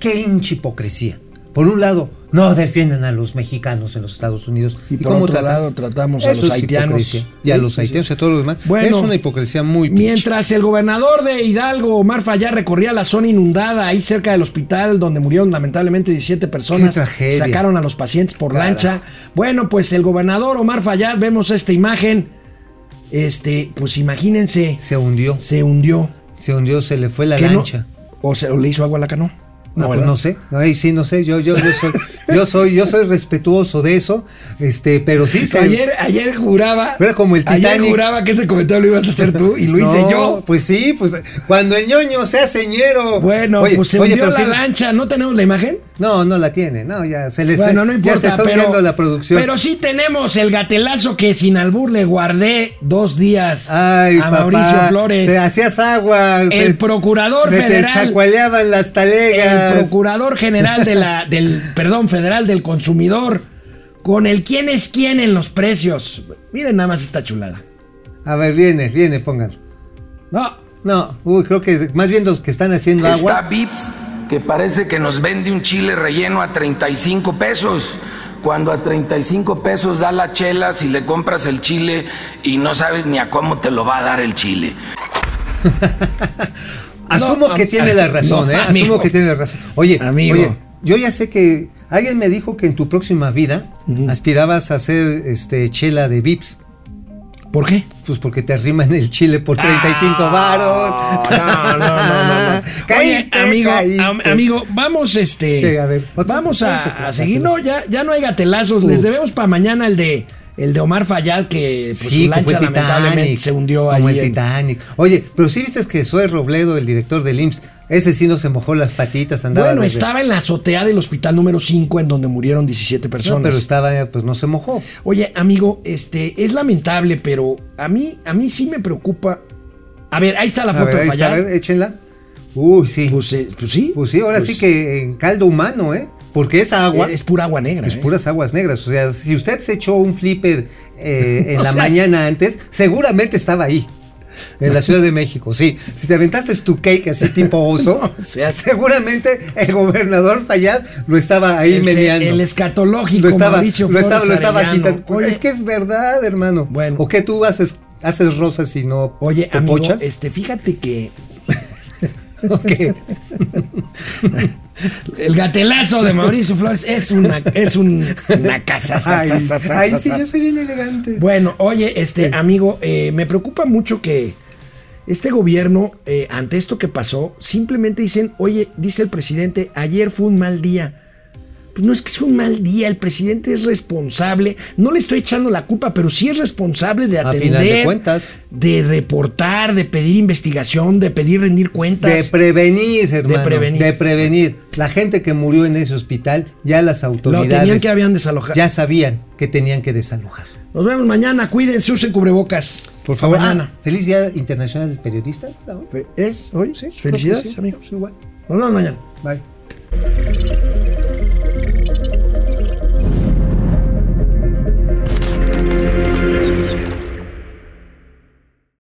Speaker 4: Qué hincha hipocresía. Por un lado, no defienden a los mexicanos en los Estados Unidos.
Speaker 1: Y por
Speaker 4: cómo
Speaker 1: otro
Speaker 4: tratan?
Speaker 1: lado, tratamos a
Speaker 4: Eso
Speaker 1: los haitianos.
Speaker 4: Y a los
Speaker 1: sí.
Speaker 4: haitianos y a todos los demás.
Speaker 1: Bueno,
Speaker 4: es una hipocresía muy pinche.
Speaker 1: Mientras el gobernador de Hidalgo, Omar Fayad, recorría la zona inundada ahí cerca del hospital donde murieron lamentablemente 17 personas, sacaron a los pacientes por lancha. Bueno, pues el gobernador Omar Fayad, vemos esta imagen. Este, pues imagínense,
Speaker 4: Se hundió.
Speaker 1: se hundió.
Speaker 4: Se hundió, se le fue la lancha.
Speaker 1: o, se, o le hizo agua a la canoa.
Speaker 4: No, pues no sé, ahí sí no sé, yo, yo, yo soy, yo soy, yo soy respetuoso de eso, este, pero sí se-
Speaker 1: Ayer, ayer juraba.
Speaker 4: Era como el
Speaker 1: Ayer
Speaker 4: Titanic.
Speaker 1: juraba que ese comentario lo ibas a hacer tú y lo hice yo.
Speaker 4: Pues sí, pues cuando el ñoño se hace ñero.
Speaker 1: Bueno,
Speaker 4: Oye,
Speaker 1: pues se
Speaker 4: oye,
Speaker 1: hundió la
Speaker 4: sí-
Speaker 1: lancha. ¿No tenemos la imagen?
Speaker 4: No, no la tiene, no, ya se les
Speaker 1: Bueno, no importa.
Speaker 4: ya se está
Speaker 1: pero,
Speaker 4: la producción.
Speaker 1: Pero sí tenemos el gatelazo que sin albur le guardé dos días
Speaker 4: Ay,
Speaker 1: a
Speaker 4: papá,
Speaker 1: Mauricio Flores.
Speaker 4: Se hacías agua.
Speaker 1: el
Speaker 4: se-
Speaker 1: procurador
Speaker 4: se
Speaker 1: federal.
Speaker 4: te chacualeaban las talegas.
Speaker 1: El procurador general de la, del, perdón, federal del consumidor. Con el quién es quién en los precios. Miren nada más esta chulada.
Speaker 4: A ver, viene, viene, póngalo.
Speaker 1: No,
Speaker 4: No, uy, creo que más bien los que están haciendo
Speaker 12: Está
Speaker 4: agua.
Speaker 12: Vips que parece que nos vende un chile relleno a 35 pesos. Cuando a 35 pesos da la chela si le compras el chile y no sabes ni a cómo te lo va a dar el chile.
Speaker 4: Asumo
Speaker 1: No,
Speaker 4: que tiene la razón,
Speaker 1: no,
Speaker 4: ¿eh?
Speaker 1: amigo.
Speaker 4: Asumo que tiene la razón. Oye,
Speaker 1: Amigo.
Speaker 4: oye, yo ya sé que alguien me dijo que en tu próxima vida aspirabas a hacer este chela de Vips.
Speaker 1: ¿Por qué?
Speaker 4: Pues porque te arriman el chile por 35
Speaker 1: Ah,
Speaker 4: varos.
Speaker 1: No, no, no, no. no.
Speaker 4: Caíste,
Speaker 1: Oye, amigo,
Speaker 4: caíste.
Speaker 1: am- amigo, vamos este.
Speaker 4: Sí, a ver, otro-
Speaker 1: vamos
Speaker 4: otro
Speaker 1: a, a seguir. No, ya, ya no hay gatelazos.
Speaker 4: Uh.
Speaker 1: Les debemos para mañana el de el de Omar Fayad que pues,
Speaker 4: Sí,
Speaker 1: su
Speaker 4: que fue
Speaker 1: lancha
Speaker 4: el
Speaker 1: lamentablemente
Speaker 4: Titanic.
Speaker 1: se hundió ahí.
Speaker 4: Como el
Speaker 1: en-
Speaker 4: Titanic. Oye, pero sí viste que Zoe Robledo, el director del IMSS, ese sí no se mojó las patitas, andaba.
Speaker 1: Bueno,
Speaker 4: desde-
Speaker 1: estaba en la azotea del hospital número 5 en donde murieron 17 personas.
Speaker 4: No, pero estaba, pues no se mojó.
Speaker 1: Oye, amigo, este es lamentable, pero a mí a mí sí me preocupa. A ver, ahí está la
Speaker 4: A
Speaker 1: foto
Speaker 4: ver,
Speaker 1: de
Speaker 4: ahí está, a ver, échenla. Uy, sí.
Speaker 1: Pues, eh, pues sí.
Speaker 4: Pues sí, ahora
Speaker 1: Pues,
Speaker 4: sí que en caldo humano, ¿eh? Porque esa agua
Speaker 1: Es pura agua negra.
Speaker 4: es
Speaker 1: ¿eh?
Speaker 4: puras aguas negras. O sea, si usted se echó un flipper eh, en la
Speaker 1: sea-
Speaker 4: mañana antes, seguramente estaba ahí. En la Ciudad de México, sí. Si te aventaste tu cake así tipo oso, seguramente el gobernador Fayad lo estaba ahí
Speaker 1: el,
Speaker 4: meneando.
Speaker 1: el escatológico
Speaker 4: lo estaba,
Speaker 1: Mauricio
Speaker 4: lo estaba, lo estaba agitando.
Speaker 1: Oye,
Speaker 4: es que es verdad, hermano.
Speaker 1: Bueno.
Speaker 4: ¿O qué tú haces, haces rosas y no
Speaker 1: oye, amigo,
Speaker 4: pochas?
Speaker 1: este, fíjate que
Speaker 4: ¿O qué?
Speaker 1: el gatelazo de Mauricio Flores es una es un- una casa.
Speaker 4: Ay, ay, sí, yo soy bien elegante.
Speaker 1: Bueno, oye, este amigo, eh, me preocupa mucho que este gobierno, eh, ante esto que pasó, simplemente dicen, oye, dice el presidente, ayer fue un mal día. Pues no es que sea un mal día, el presidente es responsable. No le estoy echando la culpa, pero sí es responsable de
Speaker 4: A
Speaker 1: atender,
Speaker 4: final de cuentas.
Speaker 1: de reportar, de pedir investigación, de pedir rendir cuentas.
Speaker 4: De prevenir, hermano.
Speaker 1: prevenir.
Speaker 4: De prevenir. La gente que murió en ese hospital, ya las
Speaker 1: Lo
Speaker 4: autoridades
Speaker 1: tenían que habían desalojado.
Speaker 4: ya sabían que tenían que desalojar.
Speaker 1: Nos vemos mañana, cuídense, usen cubrebocas.
Speaker 4: Por favor, ah,
Speaker 1: mañana.
Speaker 4: feliz Día Internacional del Periodista. ¿no?
Speaker 1: ¿Es hoy?
Speaker 4: Sí,
Speaker 1: Felicidades,
Speaker 4: sí.
Speaker 1: amigo.
Speaker 4: Sí, igual.
Speaker 1: Nos vemos mañana.
Speaker 4: Bye.